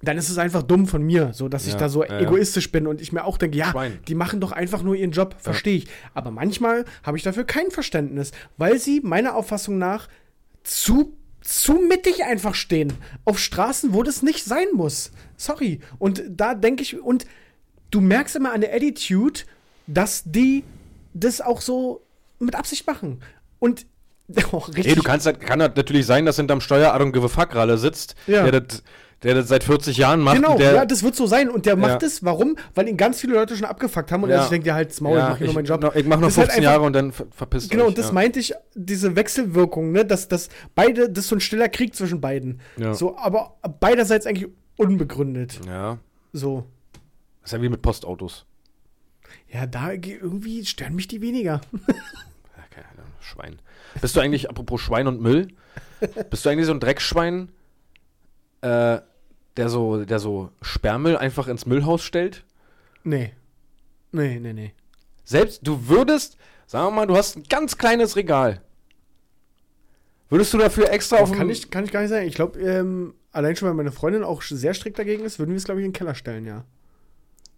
dann ist es einfach dumm von mir, so dass ich Ja, da so ja, ja. egoistisch bin und ich mir auch denke, ja, Schwein. die machen doch einfach nur ihren Job, verstehe ich. Aber manchmal habe ich dafür kein Verständnis, weil sie meiner Auffassung nach zu zu mittig einfach stehen auf Straßen, wo das nicht sein muss. Sorry. Und da denke ich und du merkst immer an der Attitude, dass die das auch so mit Absicht machen. Und oh, richtig. Ey, du kannst halt, kann halt natürlich sein, dass hinterm Steuer don't give fuck Ralle sitzt, Ja. der, das, der das seit 40 Jahren macht. Genau, der, ja, das wird so sein. Und der macht Ja. es, warum? Weil ihn ganz viele Leute schon abgefuckt haben und Ja. er sich denkt, ja, halt, das Maul, ja, ich mach hier nur meinen Job. noch- Ich mach noch Das ist halt 15 einfach- Jahre und dann ver verpisst Genau, euch, und das ja. meinte ich, diese Wechselwirkung, ne, dass, dass beide, das ist so ein stiller Krieg zwischen beiden. Ja. So, aber beiderseits eigentlich unbegründet. Ja, So. ist ja wie mit Postautos. Ja, da ge- irgendwie stören mich die weniger. Keine Ahnung, Schwein. Bist du eigentlich, apropos Schwein und Müll, bist du eigentlich so ein Dreckschwein, äh, der so, der so Sperrmüll einfach ins Müllhaus stellt? Nee. Nee, nee, nee. Selbst, du würdest, sagen wir mal, du hast ein ganz kleines Regal. Würdest du dafür extra auf Kann ich, kann ich gar nicht sagen. Ich glaube, ähm, allein schon, weil meine Freundin auch sehr strikt dagegen ist, würden wir es, glaube ich, in den Keller stellen, ja.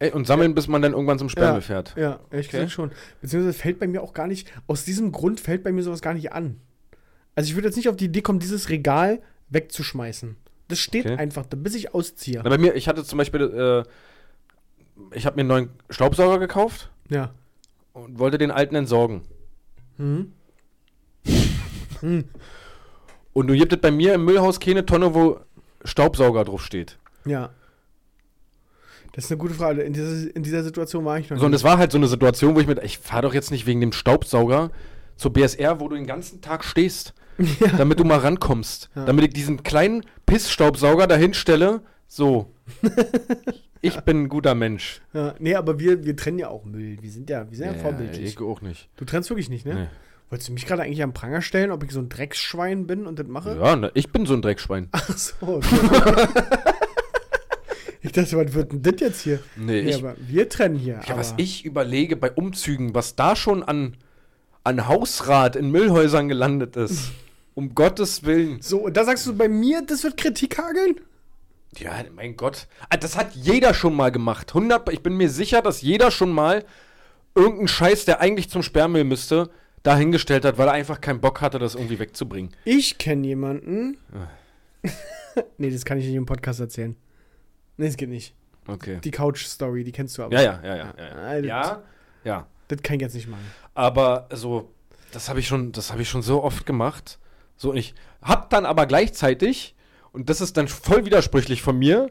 Ey, und sammeln, bis man dann irgendwann zum Sperrmüll ja, fährt? Ja, ehrlich Okay. schon. Beziehungsweise fällt bei mir auch gar nicht, aus diesem Grund fällt bei mir sowas gar nicht an. Also ich würde jetzt nicht auf die Idee kommen, dieses Regal wegzuschmeißen. Das steht Okay. einfach da, bis ich ausziehe. Na, bei mir, ich hatte zum Beispiel, äh, ich habe mir einen neuen Staubsauger gekauft Ja. und wollte den alten entsorgen. Mhm. Und du gibt es bei mir im Müllhaus keine Tonne, wo Staubsauger drauf steht. Ja. Das ist eine gute Frage. In dieser, in dieser Situation war ich noch So, und das war halt so eine Situation, wo ich mir, ich fahre doch jetzt nicht wegen dem Staubsauger zur BSR, wo du den ganzen Tag stehst, damit du mal rankommst. Ja. Damit ich diesen kleinen Pissstaubsauger dahin stelle. So. ich bin ein guter Mensch. Ja, nee, aber wir, wir trennen ja auch Müll. Wir sind ja, wir sind ja, vorbildlich. ich auch nicht. Du trennst wirklich nicht, ne? Nee. Wolltest du mich gerade eigentlich am Pranger stellen, ob ich so ein Drecksschwein bin und das mache? Ja, ne, ich bin so ein Dreckschwein. Ach so. Okay. ich dachte, was wird denn das jetzt hier? Nee, Nee, ich, aber wir trennen hier. ja, was ich überlege bei Umzügen, was da schon an, an Hausrat in Müllhäusern gelandet ist. um Gottes Willen. So, und da sagst du bei mir, das wird Kritik hageln? Ja, mein Gott. Ah, Das hat jeder schon mal gemacht. 100, ich bin mir sicher, dass jeder schon mal irgendeinen Scheiß, der eigentlich zum Sperrmüll müsste, dahingestellt hat, weil er einfach keinen Bock hatte, das irgendwie wegzubringen. Ich kenne jemanden. Ah. nee, das kann ich nicht im Podcast erzählen. Nee, das geht nicht. Okay. Die Couch-Story, die kennst du aber. Ja, ja, ja, ja. Ja, ja. das- ja, ja. Das kann ich jetzt nicht machen. Aber so, das habe ich schon, das habe ich schon so oft gemacht. So, und ich hab dann aber gleichzeitig, und das ist dann voll widersprüchlich von mir,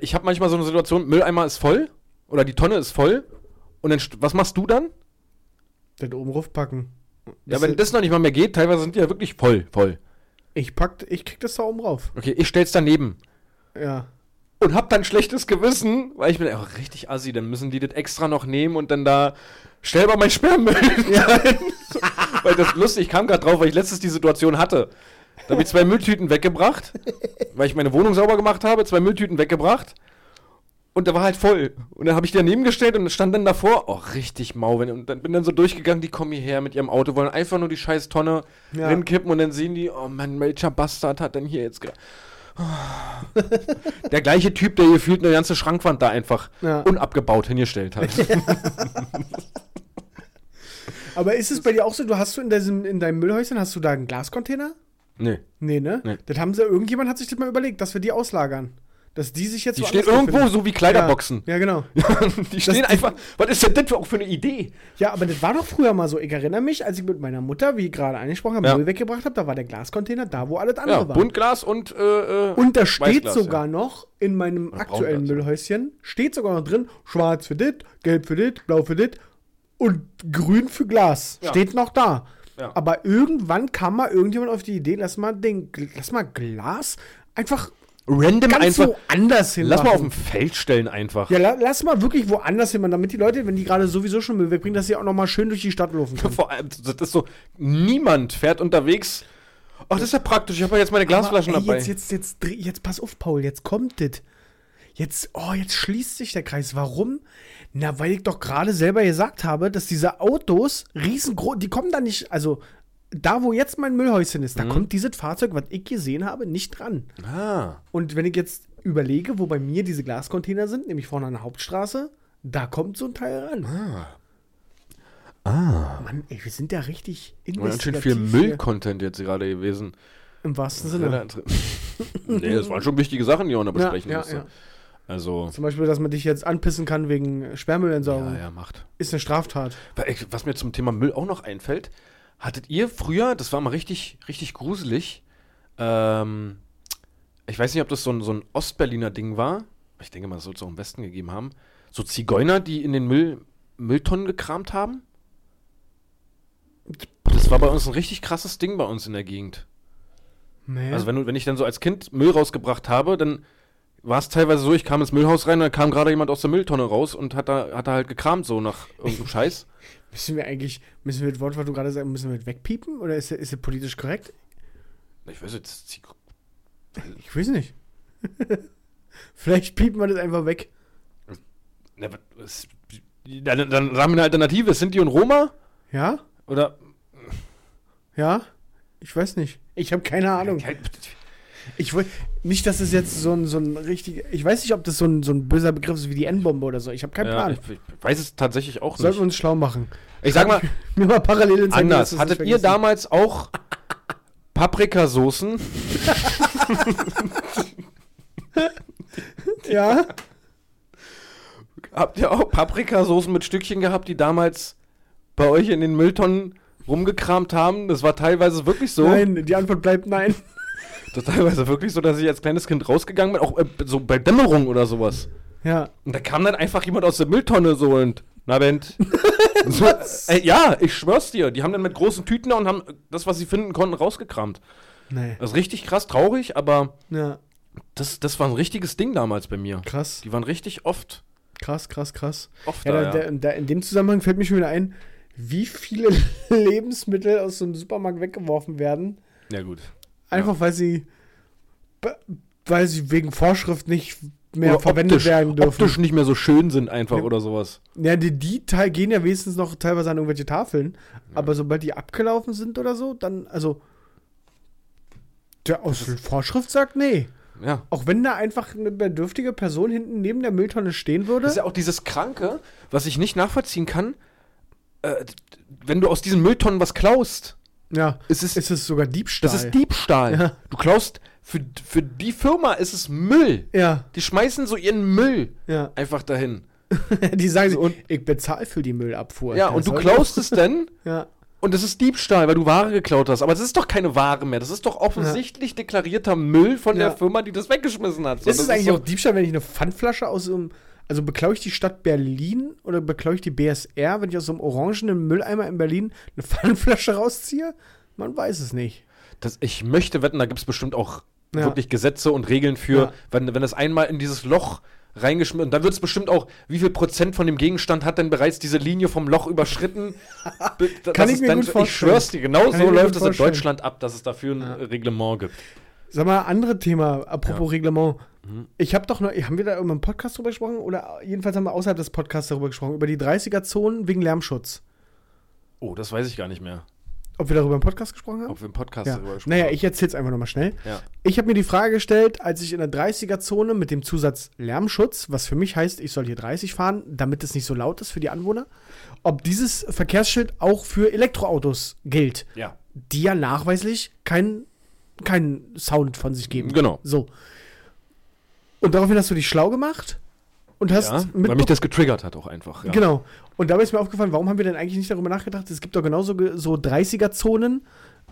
ich habe manchmal so eine Situation, Mülleimer ist voll oder die Tonne ist voll. Und dann, was machst du dann? Das oben raufpacken. Ja, wenn das noch nicht mal mehr geht, teilweise sind die ja wirklich voll, voll. Ich pack, ich krieg das da oben rauf. Okay, ich stell's daneben. Ja. Und hab dann schlechtes Gewissen, weil ich bin auch richtig assi, dann müssen die das extra noch nehmen und dann da selber mein Sperrmüll rein. weil das lustig, ich kam gerade drauf, weil ich letztens die Situation hatte. Da habe ich zwei Mülltüten weggebracht, weil ich meine Wohnung sauber gemacht habe, zwei Mülltüten weggebracht. Und da war halt voll. Und dann habe ich die daneben gestellt und stand dann davor, oh, richtig mau. Und dann bin dann so durchgegangen, die kommen hierher mit ihrem Auto, wollen einfach nur die scheiß Tonne Ja. hinkippen und dann sehen die, oh Mann, welcher Bastard hat denn hier jetzt ge Oh. Der gleiche Typ, der gefühlt eine ganze Schrankwand da einfach Ja. unabgebaut hingestellt hat. Aber ist es bei dir auch so, du hast du in, diesem, in deinem Müllhäuschen, hast du da einen Glascontainer? nee. Nee, ne? Nee. Das haben sie, irgendjemand hat sich das mal überlegt, dass wir die auslagern. Dass die sich jetzt Die stehen irgendwo befinden. so wie Kleiderboxen. Ja, ja, genau. die stehen einfach. Was ist denn das für- auch für eine Idee? Ja, aber das war doch früher mal so. Ich erinnere mich, als ich mit meiner Mutter, wie gerade angesprochen habe, Ja. Müll weggebracht habe, da war der Glascontainer da, wo alles andere Ja, war. Buntglas und. Äh, äh, Und da steht sogar ja. noch in meinem Oder aktuellen. Müllhäuschen, steht sogar noch drin, schwarz für dit, gelb für dit, blau für dit und grün für Glas. Ja. Steht noch da. Ja. Aber irgendwann kam mal irgendjemand auf die Idee, lass mal den, lass mal Glas einfach Random ganz einfach. woanders hin. Lass mal auf dem Feld stellen einfach. Ja, la, lass mal wirklich woanders hin, damit die Leute, wenn die gerade sowieso schon Müll wegbringen, dass sie auch noch mal schön durch die Stadt laufen können. Vor allem, das ist so, niemand fährt unterwegs. Ach, das ist ja praktisch, ich habe ja jetzt meine Glasflaschen Aber, ey, dabei. Jetzt, jetzt, jetzt, dreh- jetzt pass auf, Paul, jetzt kommt das. Jetzt, oh, jetzt schließt sich der Kreis. Warum? Na, weil ich doch gerade selber gesagt habe, dass diese Autos riesengroß, die kommen da nicht, also da, wo jetzt mein Müllhäuschen ist, da Mhm. kommt dieses Fahrzeug, was ich gesehen habe, nicht dran. ah. Und wenn ich jetzt überlege, wo bei mir diese Glascontainer sind, nämlich vorne an der Hauptstraße, da kommt so ein Teil ran. Ah. Mann, ey, wir sind ja richtig Ganz schön viel investigativ. Müll-Content jetzt gerade gewesen. Im wahrsten Sinne. nee, das waren schon wichtige Sachen, die man da Ja, besprechen ja, musste. ja. Also, Zum Beispiel, dass man dich jetzt anpissen kann wegen Sperrmüllentsorgung. ja, ja, macht. Ist eine Straftat. Was mir zum Thema Müll auch noch einfällt, hattet ihr früher, das war mal richtig, richtig gruselig, ähm, ich weiß nicht, ob das so ein, so ein Ostberliner Ding war, ich denke mal, das soll es auch im Westen gegeben haben, so Zigeuner, die in den Müll, Mülltonnen gekramt haben? Das war bei uns ein richtig krasses Ding bei uns in der Gegend. Nee. Also wenn, du- wenn ich dann so als Kind Müll rausgebracht habe, dann war es teilweise so, ich kam ins Müllhaus rein, dann kam gerade jemand aus der Mülltonne raus und hat da, hat da halt gekramt so nach irgendeinem Scheiß. Müssen wir eigentlich, müssen wir das Wort, was du gerade sagst, müssen wir das wegpiepen? Oder ist ist er politisch korrekt? Ich weiß jetzt, Ich weiß nicht. Vielleicht piepen wir das einfach weg. Na, was- dann, dann sagen wir eine Alternative. Sind die und Roma? Ja? Oder. Ja? Ich weiß nicht. Ich habe keine Ahnung. Ich will nicht, dass es jetzt so ein, so ein richtig. Ich weiß nicht, ob das so ein, so ein böser Begriff ist wie die N-Bombe oder so. Ich habe keinen Ja, Plan. ich, ich weiß es tatsächlich auch Sollten wir nicht. uns schlau machen. Ich sag mal, Mir mal parallel ins anders. Hattet nicht ihr damals auch Paprikasoßen? Ja? Habt ihr auch Paprikasoßen mit Stückchen gehabt, die damals bei euch in den Mülltonnen rumgekramt haben? Das war teilweise wirklich so. Nein, die Antwort bleibt nein. Das war teilweise wirklich so, dass ich als kleines Kind rausgegangen bin, auch äh, so bei Dämmerung oder sowas. Ja. Und da kam dann einfach jemand aus der Mülltonne so und, na Bent. so, ey, ja, ich schwör's dir. Die haben dann mit großen Tüten und haben das, was sie finden konnten, rausgekramt. Nee. Das ist richtig krass traurig, aber Ja. das, das war ein richtiges Ding damals bei mir. Krass. Die waren richtig oft, Krass, krass, krass. oft Ja, da, da, ja. da, da, in dem Zusammenhang fällt mir schon wieder ein, wie viele Lebensmittel aus so einem Supermarkt weggeworfen werden. ja, gut. Einfach weil sie weil sie wegen Vorschrift nicht mehr Oder verwendet optisch, werden dürfen. optisch nicht mehr so schön sind einfach Ja. oder sowas. Ja, die, die Teil gehen ja wenigstens noch teilweise an irgendwelche Tafeln. Aber sobald die abgelaufen sind oder so, dann, also. Der aus Vorschrift sagt, nee. Ja. Auch wenn da einfach eine bedürftige Person hinten neben der Mülltonne stehen würde. Das ist ja auch dieses Kranke, was ich nicht nachvollziehen kann. Äh, wenn du aus diesen Mülltonnen was klaust, ja, ist es, ist es sogar Diebstahl. das ist Diebstahl. Ja. Du klaust, für, für die Firma ist es Müll. Ja, Die schmeißen so ihren Müll ja. einfach dahin. Die sagen, Und- ich bezahle für die Müllabfuhr. Ja, und du klaust es dann Ja, und es ist Diebstahl, weil du Ware geklaut hast. Aber das ist doch keine Ware mehr. Das ist doch offensichtlich deklarierter Müll von Ja. der Firma, die das weggeschmissen hat. So, ist es eigentlich so, auch Diebstahl, wenn ich eine Pfandflasche aus so einem. Also beklaue ich die Stadt Berlin oder beklaue ich die BSR, wenn ich aus so einem orangenen Mülleimer in Berlin eine Pfandflasche rausziehe? Man weiß es nicht. das, ich möchte wetten, da gibt es bestimmt auch Ja. wirklich Gesetze und Regeln für, Ja. wenn, wenn das einmal in dieses Loch reingeschmissen, dann wird es bestimmt auch, wie viel Prozent von dem Gegenstand hat denn bereits diese Linie vom Loch überschritten? Kann ich mir dann, gut vorstellen. Ich schwör's dir, genau Kann so läuft es in. Deutschland ab, dass es dafür ein Reglement gibt. Sag mal, andere Thema, apropos Reglement. Ich habe doch noch, haben wir da irgendwann im Podcast drüber gesprochen? Oder jedenfalls haben wir außerhalb des Podcasts darüber gesprochen, über die 30er-Zonen wegen Lärmschutz. Oh, das weiß ich gar nicht mehr, Ob wir darüber im Podcast gesprochen haben? ob wir im Podcast Ja. darüber gesprochen Naja, haben. ich erzähl's einfach nochmal schnell. Ja. Ich habe mir die Frage gestellt, als ich in der 30er-Zone mit dem Zusatz Lärmschutz, was für mich heißt, ich soll hier 30 fahren, damit es nicht so laut ist für die Anwohner, ob dieses Verkehrsschild auch für Elektroautos gilt, Ja. die ja nachweislich keinen keinen Sound von sich geben. Genau. So. Und daraufhin hast du dich schlau gemacht und hast Ja, mit weil mich das getriggert hat auch einfach. Ja. Genau. Und dabei ist mir aufgefallen, warum haben wir denn eigentlich nicht darüber nachgedacht? Es gibt doch genauso ge- so 30er-Zonen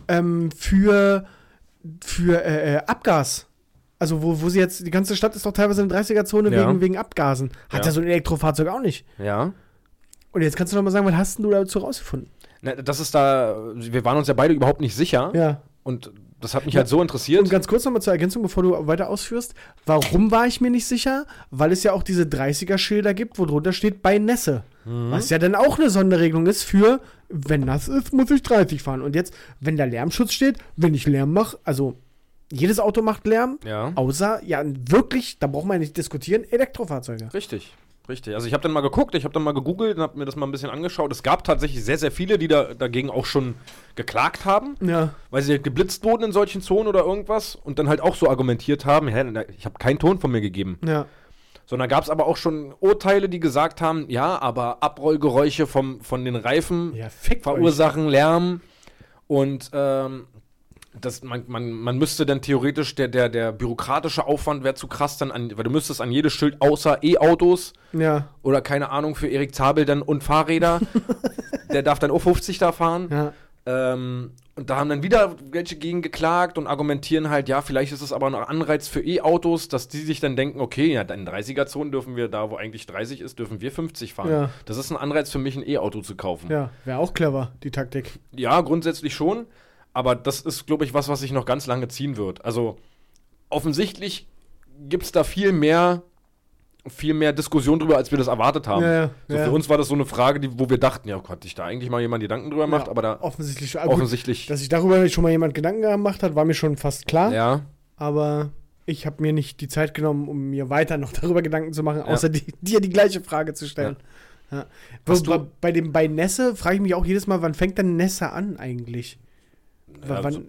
ähm, für, für äh, äh, Abgas. Also wo, wo sie jetzt, die ganze Stadt ist doch teilweise eine 30er-Zone Ja. wegen, wegen Abgasen. Hat ja. Ja. so ein Elektrofahrzeug auch nicht. Ja. Und jetzt kannst du noch mal sagen, was hast denn du dazu rausgefunden? Na, das ist da, wir waren uns ja beide überhaupt nicht sicher. Ja. Und das hat mich halt so interessiert. Und ganz kurz nochmal zur Ergänzung, bevor du weiter ausführst. Warum war ich mir nicht sicher? Weil es ja auch diese 30er-Schilder gibt, wo drunter steht bei Nässe. Mhm. Was ja dann auch eine Sonderregelung ist für, wenn nass ist, muss ich 30 fahren. Und jetzt, wenn da Lärmschutz steht, wenn ich Lärm mache, also jedes Auto macht Lärm, ja. außer, ja, wirklich, da braucht man nicht diskutieren, Elektrofahrzeuge. Richtig. Richtig. Also ich habe dann mal geguckt, ich habe dann mal gegoogelt und habe mir das mal ein bisschen angeschaut. Es gab tatsächlich sehr, sehr viele, die da dagegen auch schon geklagt haben, Ja. weil sie geblitzt wurden in solchen Zonen oder irgendwas und dann halt auch so argumentiert haben, hä, ich habe keinen Ton von mir gegeben. Ja. Sondern gab es aber auch schon Urteile, die gesagt haben, ja, aber Abrollgeräusche vom, von den Reifen Ja, fickt euch. verursachen Lärm und ähm, das, man, man, man müsste dann theoretisch, der, der, der bürokratische Aufwand wäre zu krass, dann an, weil du müsstest an jedes Schild außer E-Autos Ja. oder keine Ahnung für Erik Zabel dann und Fahrräder, der darf dann auch 50 da fahren. Ja. Ähm, und da haben dann wieder welche gegen geklagt und argumentieren halt, ja, vielleicht ist es aber ein Anreiz für E-Autos, dass die sich dann denken, okay, ja, in 30er-Zonen dürfen wir da, wo eigentlich 30 ist, dürfen wir 50 fahren. Ja. Das ist ein Anreiz für mich, ein E-Auto zu kaufen. Ja. Wäre auch clever, die Taktik. Ja, grundsätzlich schon. Aber das ist, glaube ich, was, was sich noch ganz lange ziehen wird. Also offensichtlich gibt es da viel mehr, viel mehr Diskussion drüber, als wir das erwartet haben. Ja, ja, so ja. Für uns war das so eine Frage, die, wo wir dachten, ja, hat sich da eigentlich mal jemand Gedanken drüber gemacht, aber da offensichtlich schon. Ah, gut, offensichtlich. Dass sich darüber schon mal jemand Gedanken gemacht hat, war mir schon fast klar. ja, Aber ich habe mir nicht die Zeit genommen, um mir weiter noch darüber Gedanken zu machen, außer die, dir die gleiche Frage zu stellen. Ja. Bei, bei dem bei Nässe frage ich mich auch jedes Mal, wann fängt denn Nässe an eigentlich? Ja so,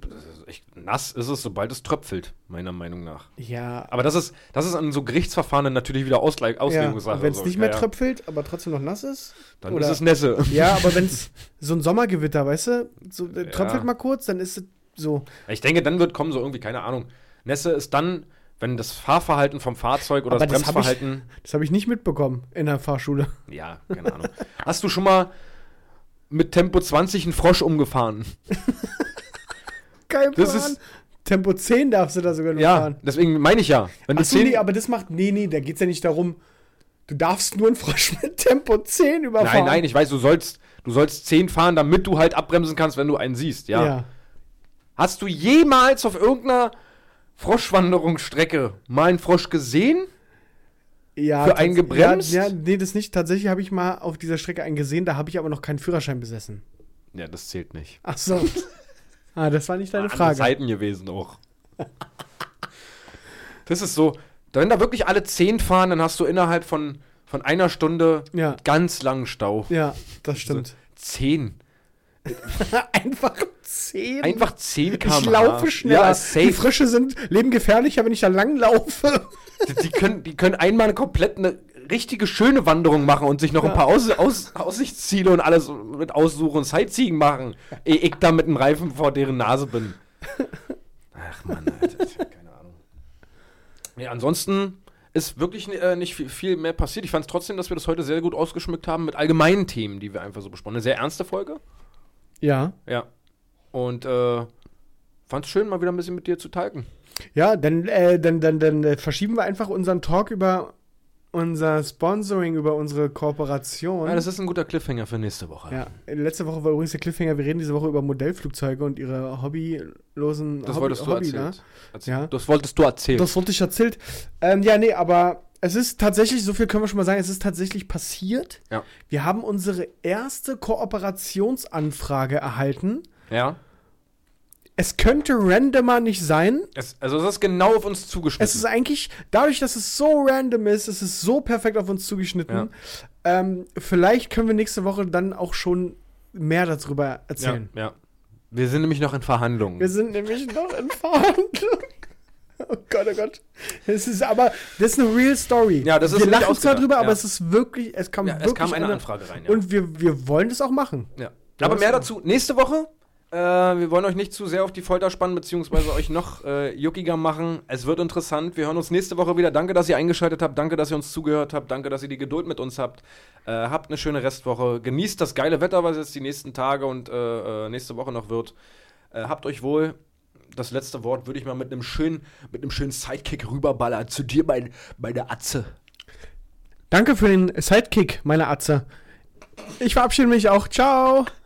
echt, nass ist es, sobald es tröpfelt, meiner Meinung nach. Ja, Aber das ist, das ist an so Gerichtsverfahren dann natürlich wieder Ausgleich, ja Auslegungssache. wenn es nicht Ja, mehr ja. tröpfelt, aber trotzdem noch nass ist. Dann oder- ist es Nässe. Ja, aber wenn es so ein Sommergewitter, weißt du, so, Ja. tröpfelt mal kurz, dann ist es so. Ich denke, dann wird kommen so irgendwie, keine Ahnung. Nässe ist dann, wenn das Fahrverhalten vom Fahrzeug oder Aber das das hab ich- Bremsverhalten. Das habe ich nicht mitbekommen in der Fahrschule. Ja, keine Ahnung. Hast du schon mal mit Tempo 20 einen Frosch umgefahren? Das Plan. ist- Tempo 10 darfst du da sogar nur Ja, fahren. deswegen meine ich ja. Wenn du Achso, zehn- nee, aber das macht. Nee, nee, da geht's ja nicht darum. Du darfst nur einen Frosch mit Tempo 10 überfahren. Nein, nein, ich weiß, du sollst, du sollst 10 fahren, damit du halt abbremsen kannst, wenn du einen siehst, ja. Ja. Hast du jemals auf irgendeiner Froschwanderungsstrecke mal einen Frosch gesehen? ja Für einen gebremst? Ja, ja, nee, das nicht. Tatsächlich habe ich mal auf dieser Strecke einen gesehen, da habe ich aber noch keinen Führerschein besessen. Ja, das zählt nicht. Ach so. ah, das war nicht deine Andere Frage. Zeiten gewesen auch. Das ist so, wenn da wirklich alle 10 fahren, dann hast du innerhalb von, von einer Stunde Ja. ganz langen Stau. Ja, das stimmt. 10. Einfach 10. Einfach 10 ich km/h. laufe schneller. Ja, ist Die safe. Frösche sind lebengefährlicher, wenn ich da lang laufe. Die, die, können, die können einmal eine komplett eine richtige schöne Wanderung machen und sich noch ein paar Aus, Aus, Aussichtsziele und alles mit aussuchen und Sightseeing machen, ehe ich da mit dem Reifen vor deren Nase bin. Ach Mann, Alter, keine Ahnung. Nee, ansonsten ist wirklich äh, nicht viel, viel mehr passiert. Ich fand es trotzdem, dass wir das heute sehr gut ausgeschmückt haben mit allgemeinen Themen, die wir einfach so besprochen haben. Eine sehr ernste Folge. Ja. Ja. Und äh, fand es schön, mal wieder ein bisschen mit dir zu talken. Ja, dann, äh, dann, dann, dann äh, verschieben wir einfach unseren Talk über unser Sponsoring, über unsere Kooperation. Ja, das ist ein guter Cliffhanger für nächste Woche. Ja, letzte Woche war übrigens der Cliffhanger. Wir reden diese Woche über Modellflugzeuge und ihre hobbylosen Das Hobby, wolltest du Hobby, erzählt. Erzähl- Ja. Das wolltest du erzählen. Das wurde ich erzählt. Ähm, ja, nee, aber es ist tatsächlich, so viel können wir schon mal sagen, es ist tatsächlich passiert. Ja. Wir haben unsere erste Kooperationsanfrage erhalten. ja. Es könnte randomer nicht sein. Es, also es ist genau auf uns zugeschnitten. Es ist eigentlich, dadurch, dass es so random ist, es ist so perfekt auf uns zugeschnitten. Ähm, vielleicht können wir nächste Woche dann auch schon mehr darüber ja, erzählen. ja. Wir sind nämlich noch in Verhandlungen. Wir sind nämlich noch in Verhandlung. Oh Gott, oh Gott. Das ist aber, das ist eine real Story. Ja, das ist wir lachen zwar drüber, aber ja. es ist wirklich, es kam ja, wirklich es kam eine Anfrage rein. Ja. Und wir, wir wollen das auch machen. ja. Aber mehr ja- dazu nächste Woche. Äh, wir wollen euch nicht zu sehr auf die Folter spannen, beziehungsweise euch noch äh, juckiger machen. Es wird interessant. Wir hören uns nächste Woche wieder. Danke, dass ihr eingeschaltet habt. Danke, dass ihr uns zugehört habt. Danke, dass ihr die Geduld mit uns habt. Äh, habt eine schöne Restwoche. Genießt das geile Wetter, was jetzt die nächsten Tage und äh, äh, nächste Woche noch wird. Äh, habt euch wohl. Das letzte Wort würde ich mal mit einem schönen, mit einem schönen Sidekick rüberballern. Zu dir, mein, meine Atze. Danke für den Sidekick, meine Atze. Ich verabschiede mich auch. Ciao.